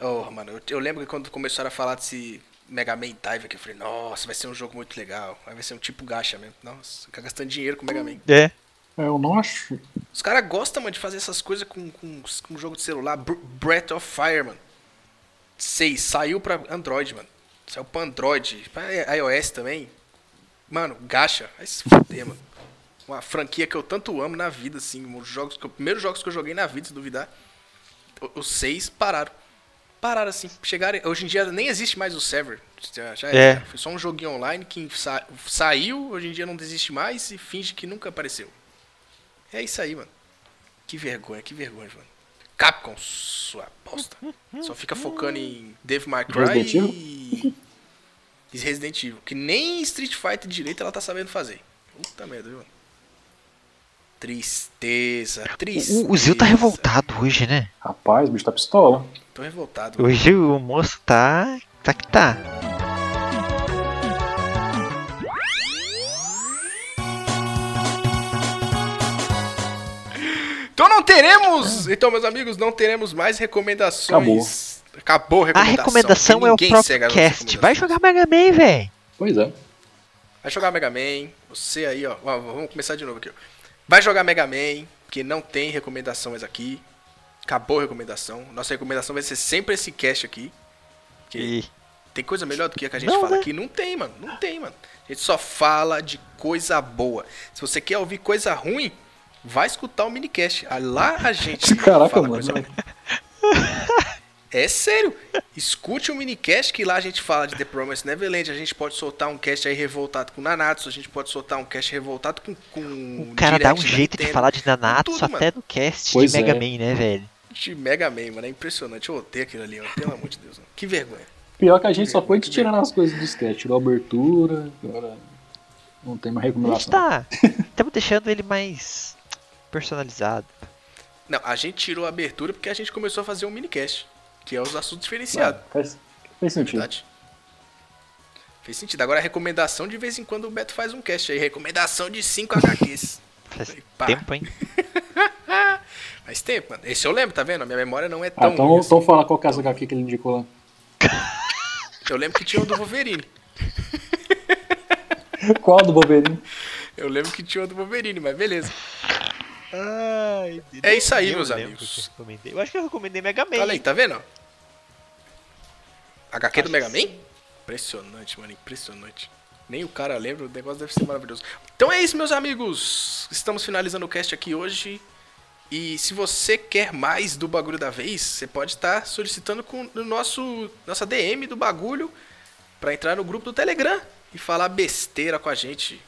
Oh, mano, eu, eu lembro que quando começaram a falar desse Mega Man Dive aqui, eu falei, nossa, vai ser um jogo muito legal. Aí vai ser um tipo gacha mesmo. Nossa, ficar gastando dinheiro com o Mega Man. É. É, eu não acho. Os caras gostam, mano, de fazer essas coisas com, com, com jogo de celular. Br- Breath of Fire, mano. 6, saiu pra Android, mano. Saiu pra Android, pra iOS também. Mano, gacha. Vai se fuder, mano. Uma franquia que eu tanto amo na vida, assim. Os jogos que eu, primeiros jogos que eu joguei na vida, se duvidar. Os seis pararam. Pararam assim. Chegaram. Hoje em dia nem existe mais o server. Já, É. era. Foi só um joguinho online que sa- saiu, hoje em dia não desiste mais e finge que nunca apareceu. É isso aí, mano. Que vergonha, que vergonha, mano. Capcom, sua bosta. Só fica focando em Devil May Cry e... e Resident Evil. Que nem Street Fighter direito ela tá sabendo fazer. Puta merda, viu, mano? Tristeza, tristeza. O, o Zil tá revoltado hoje, né? Rapaz, o bicho tá pistola. Tô revoltado. Hoje o moço tá. tá que tá. Então não teremos, então meus amigos, não teremos mais recomendações. Acabou, a A recomendação. recomendação Porque é o próprio cast. Vai jogar Mega Man, velho. Pois é. Vai jogar Mega Man. Você aí, ó. ó, Vamos começar de novo aqui, ó. Vai jogar Mega Man, que não tem recomendações aqui. Acabou a recomendação. Nossa recomendação vai ser sempre esse cast aqui. Que E tem coisa melhor do que a que a gente Não, fala né? aqui? Não tem, mano. Não tem, mano. A gente só fala de coisa boa. Se você quer ouvir coisa ruim, vai escutar o minicast. Lá a gente Caraca, fala mano. coisa ruim. É sério. Escute o minicast que lá a gente fala de The Promised Neverland. A gente pode soltar um cast aí revoltado com Nanatsu. A gente pode soltar um cast revoltado com. com o cara dá um jeito de Nintendo. falar de Nanatsu tudo, até no cast Pois de Mega é. Man, né, velho? De Mega Man, mano. É impressionante. Eu odeio aquilo ali, mano. Pelo amor de Deus. Mano. Que vergonha. Pior que a gente só foi tirando as coisas do sketch. Tirou a abertura, agora não tem mais A gente recomendação. tá. Estamos deixando ele mais personalizado. Não, a gente tirou a abertura porque a gente começou a fazer um minicast. Que é os assuntos diferenciados. Não, faz, faz sentido. Verdade. Fez sentido. Agora a recomendação, de vez em quando o Beto faz um cast aí. Recomendação de 5 HQs. Faz Pá. tempo, hein? Faz tempo, mano. Esse eu lembro, tá vendo? A minha memória não é Ah, tão então, ruim assim. então fala qual que é HQ que ele indicou lá. Eu lembro que tinha o do Wolverine. Qual do Wolverine? Eu lembro que tinha o do Wolverine, mas beleza. Ai, É isso aí, eu meus amigos. que eu. Eu acho que eu recomendei Mega Man. Olha aí, tá vendo? HQ do Mega Man? Impressionante, mano, impressionante. Nem o cara lembra, o negócio deve ser maravilhoso. Então é isso, meus amigos. Estamos finalizando o cast aqui hoje. E se você quer mais do bagulho da vez, você pode estar solicitando com o nosso nossa DM do bagulho pra entrar no grupo do Telegram e falar besteira com a gente.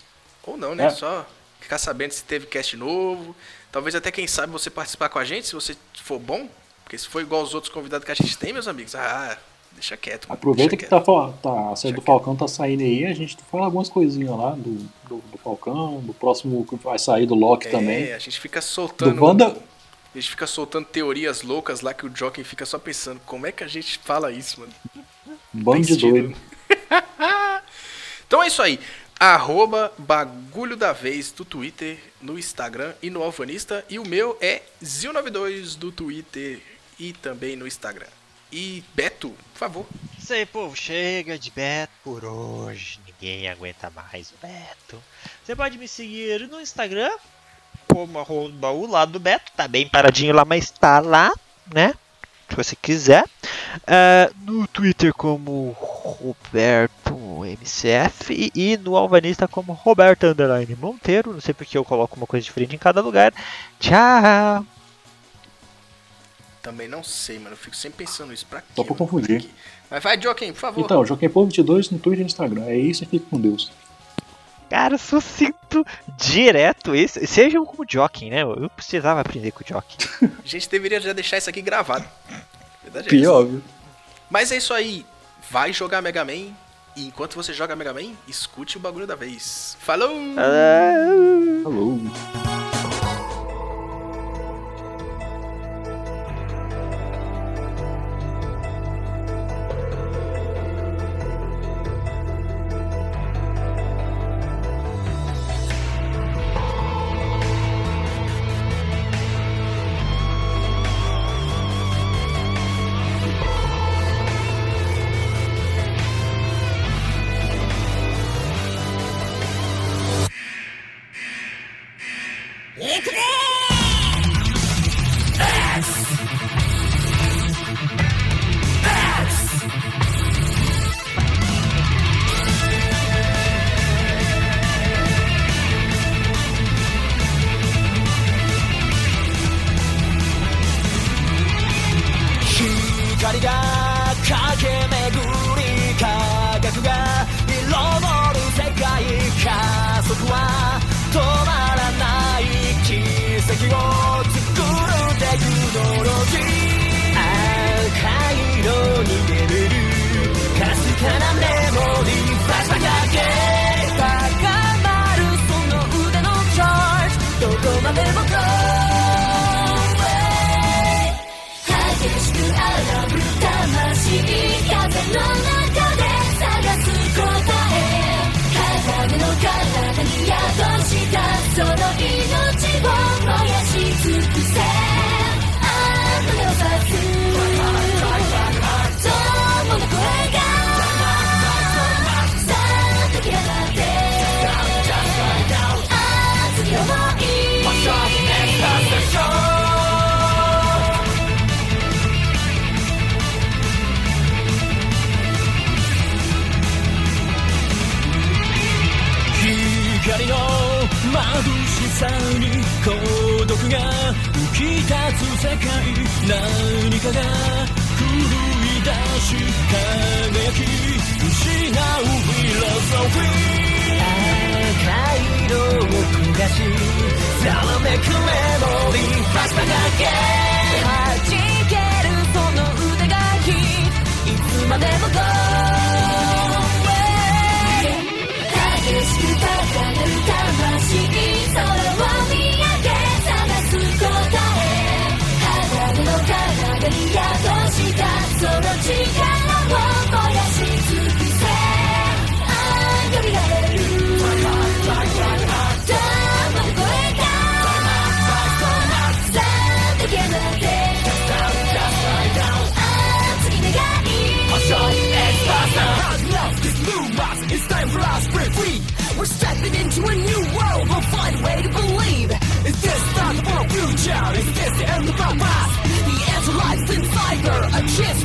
Ou não, né? É. Só ficar sabendo se teve cast novo. Talvez até quem sabe você participar com a gente, se você for bom. Porque se for igual os outros convidados que a gente tem, meus amigos, ah, deixa quieto. mano, Aproveita deixa que quieto. tá, tá, a série do Falcão tá saindo aí, a gente fala algumas coisinhas lá do, do, do Falcão, do próximo que vai sair do Loki É, também. a gente fica soltando. Do Wanda- A gente fica soltando teorias loucas lá que o Joker fica só pensando, como é que a gente fala isso, mano? Bando de doido. Então é isso aí. Arroba bagulho da vez do Twitter, no Instagram e no Alvanista. E o meu é Zil92 do Twitter e também no Instagram. E Beto, por favor. Isso aí, povo. Chega de Beto por hoje. Ninguém aguenta mais o Beto. Você pode me seguir no Instagram, como arroba o lado do Beto. Tá bem paradinho lá, mas tá lá, né? Se você quiser. Ah, no Twitter como Roberto MCF e, e no Alvanista como Roberto Underline Monteiro. Não sei porque eu coloco uma coisa diferente em cada lugar. Tchau! Também não sei, mano. Eu fico sempre pensando isso. Pra quê? Só pra confundir. Mas vai, Joaquim, por favor. Então, Joaquim Povo 22 no Twitter e no Instagram. É isso e fique com Deus. Cara, sucinto, direto. Esse, sejam como o Jockey, né? Eu precisava aprender com o Jockey. A gente deveria já deixar isso aqui gravado. Verdade é. Pior, viu? Mas é isso aí. Vai jogar Mega Man E enquanto você joga Mega Man, escute o bagulho da vez. Falou! Falou.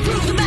prove the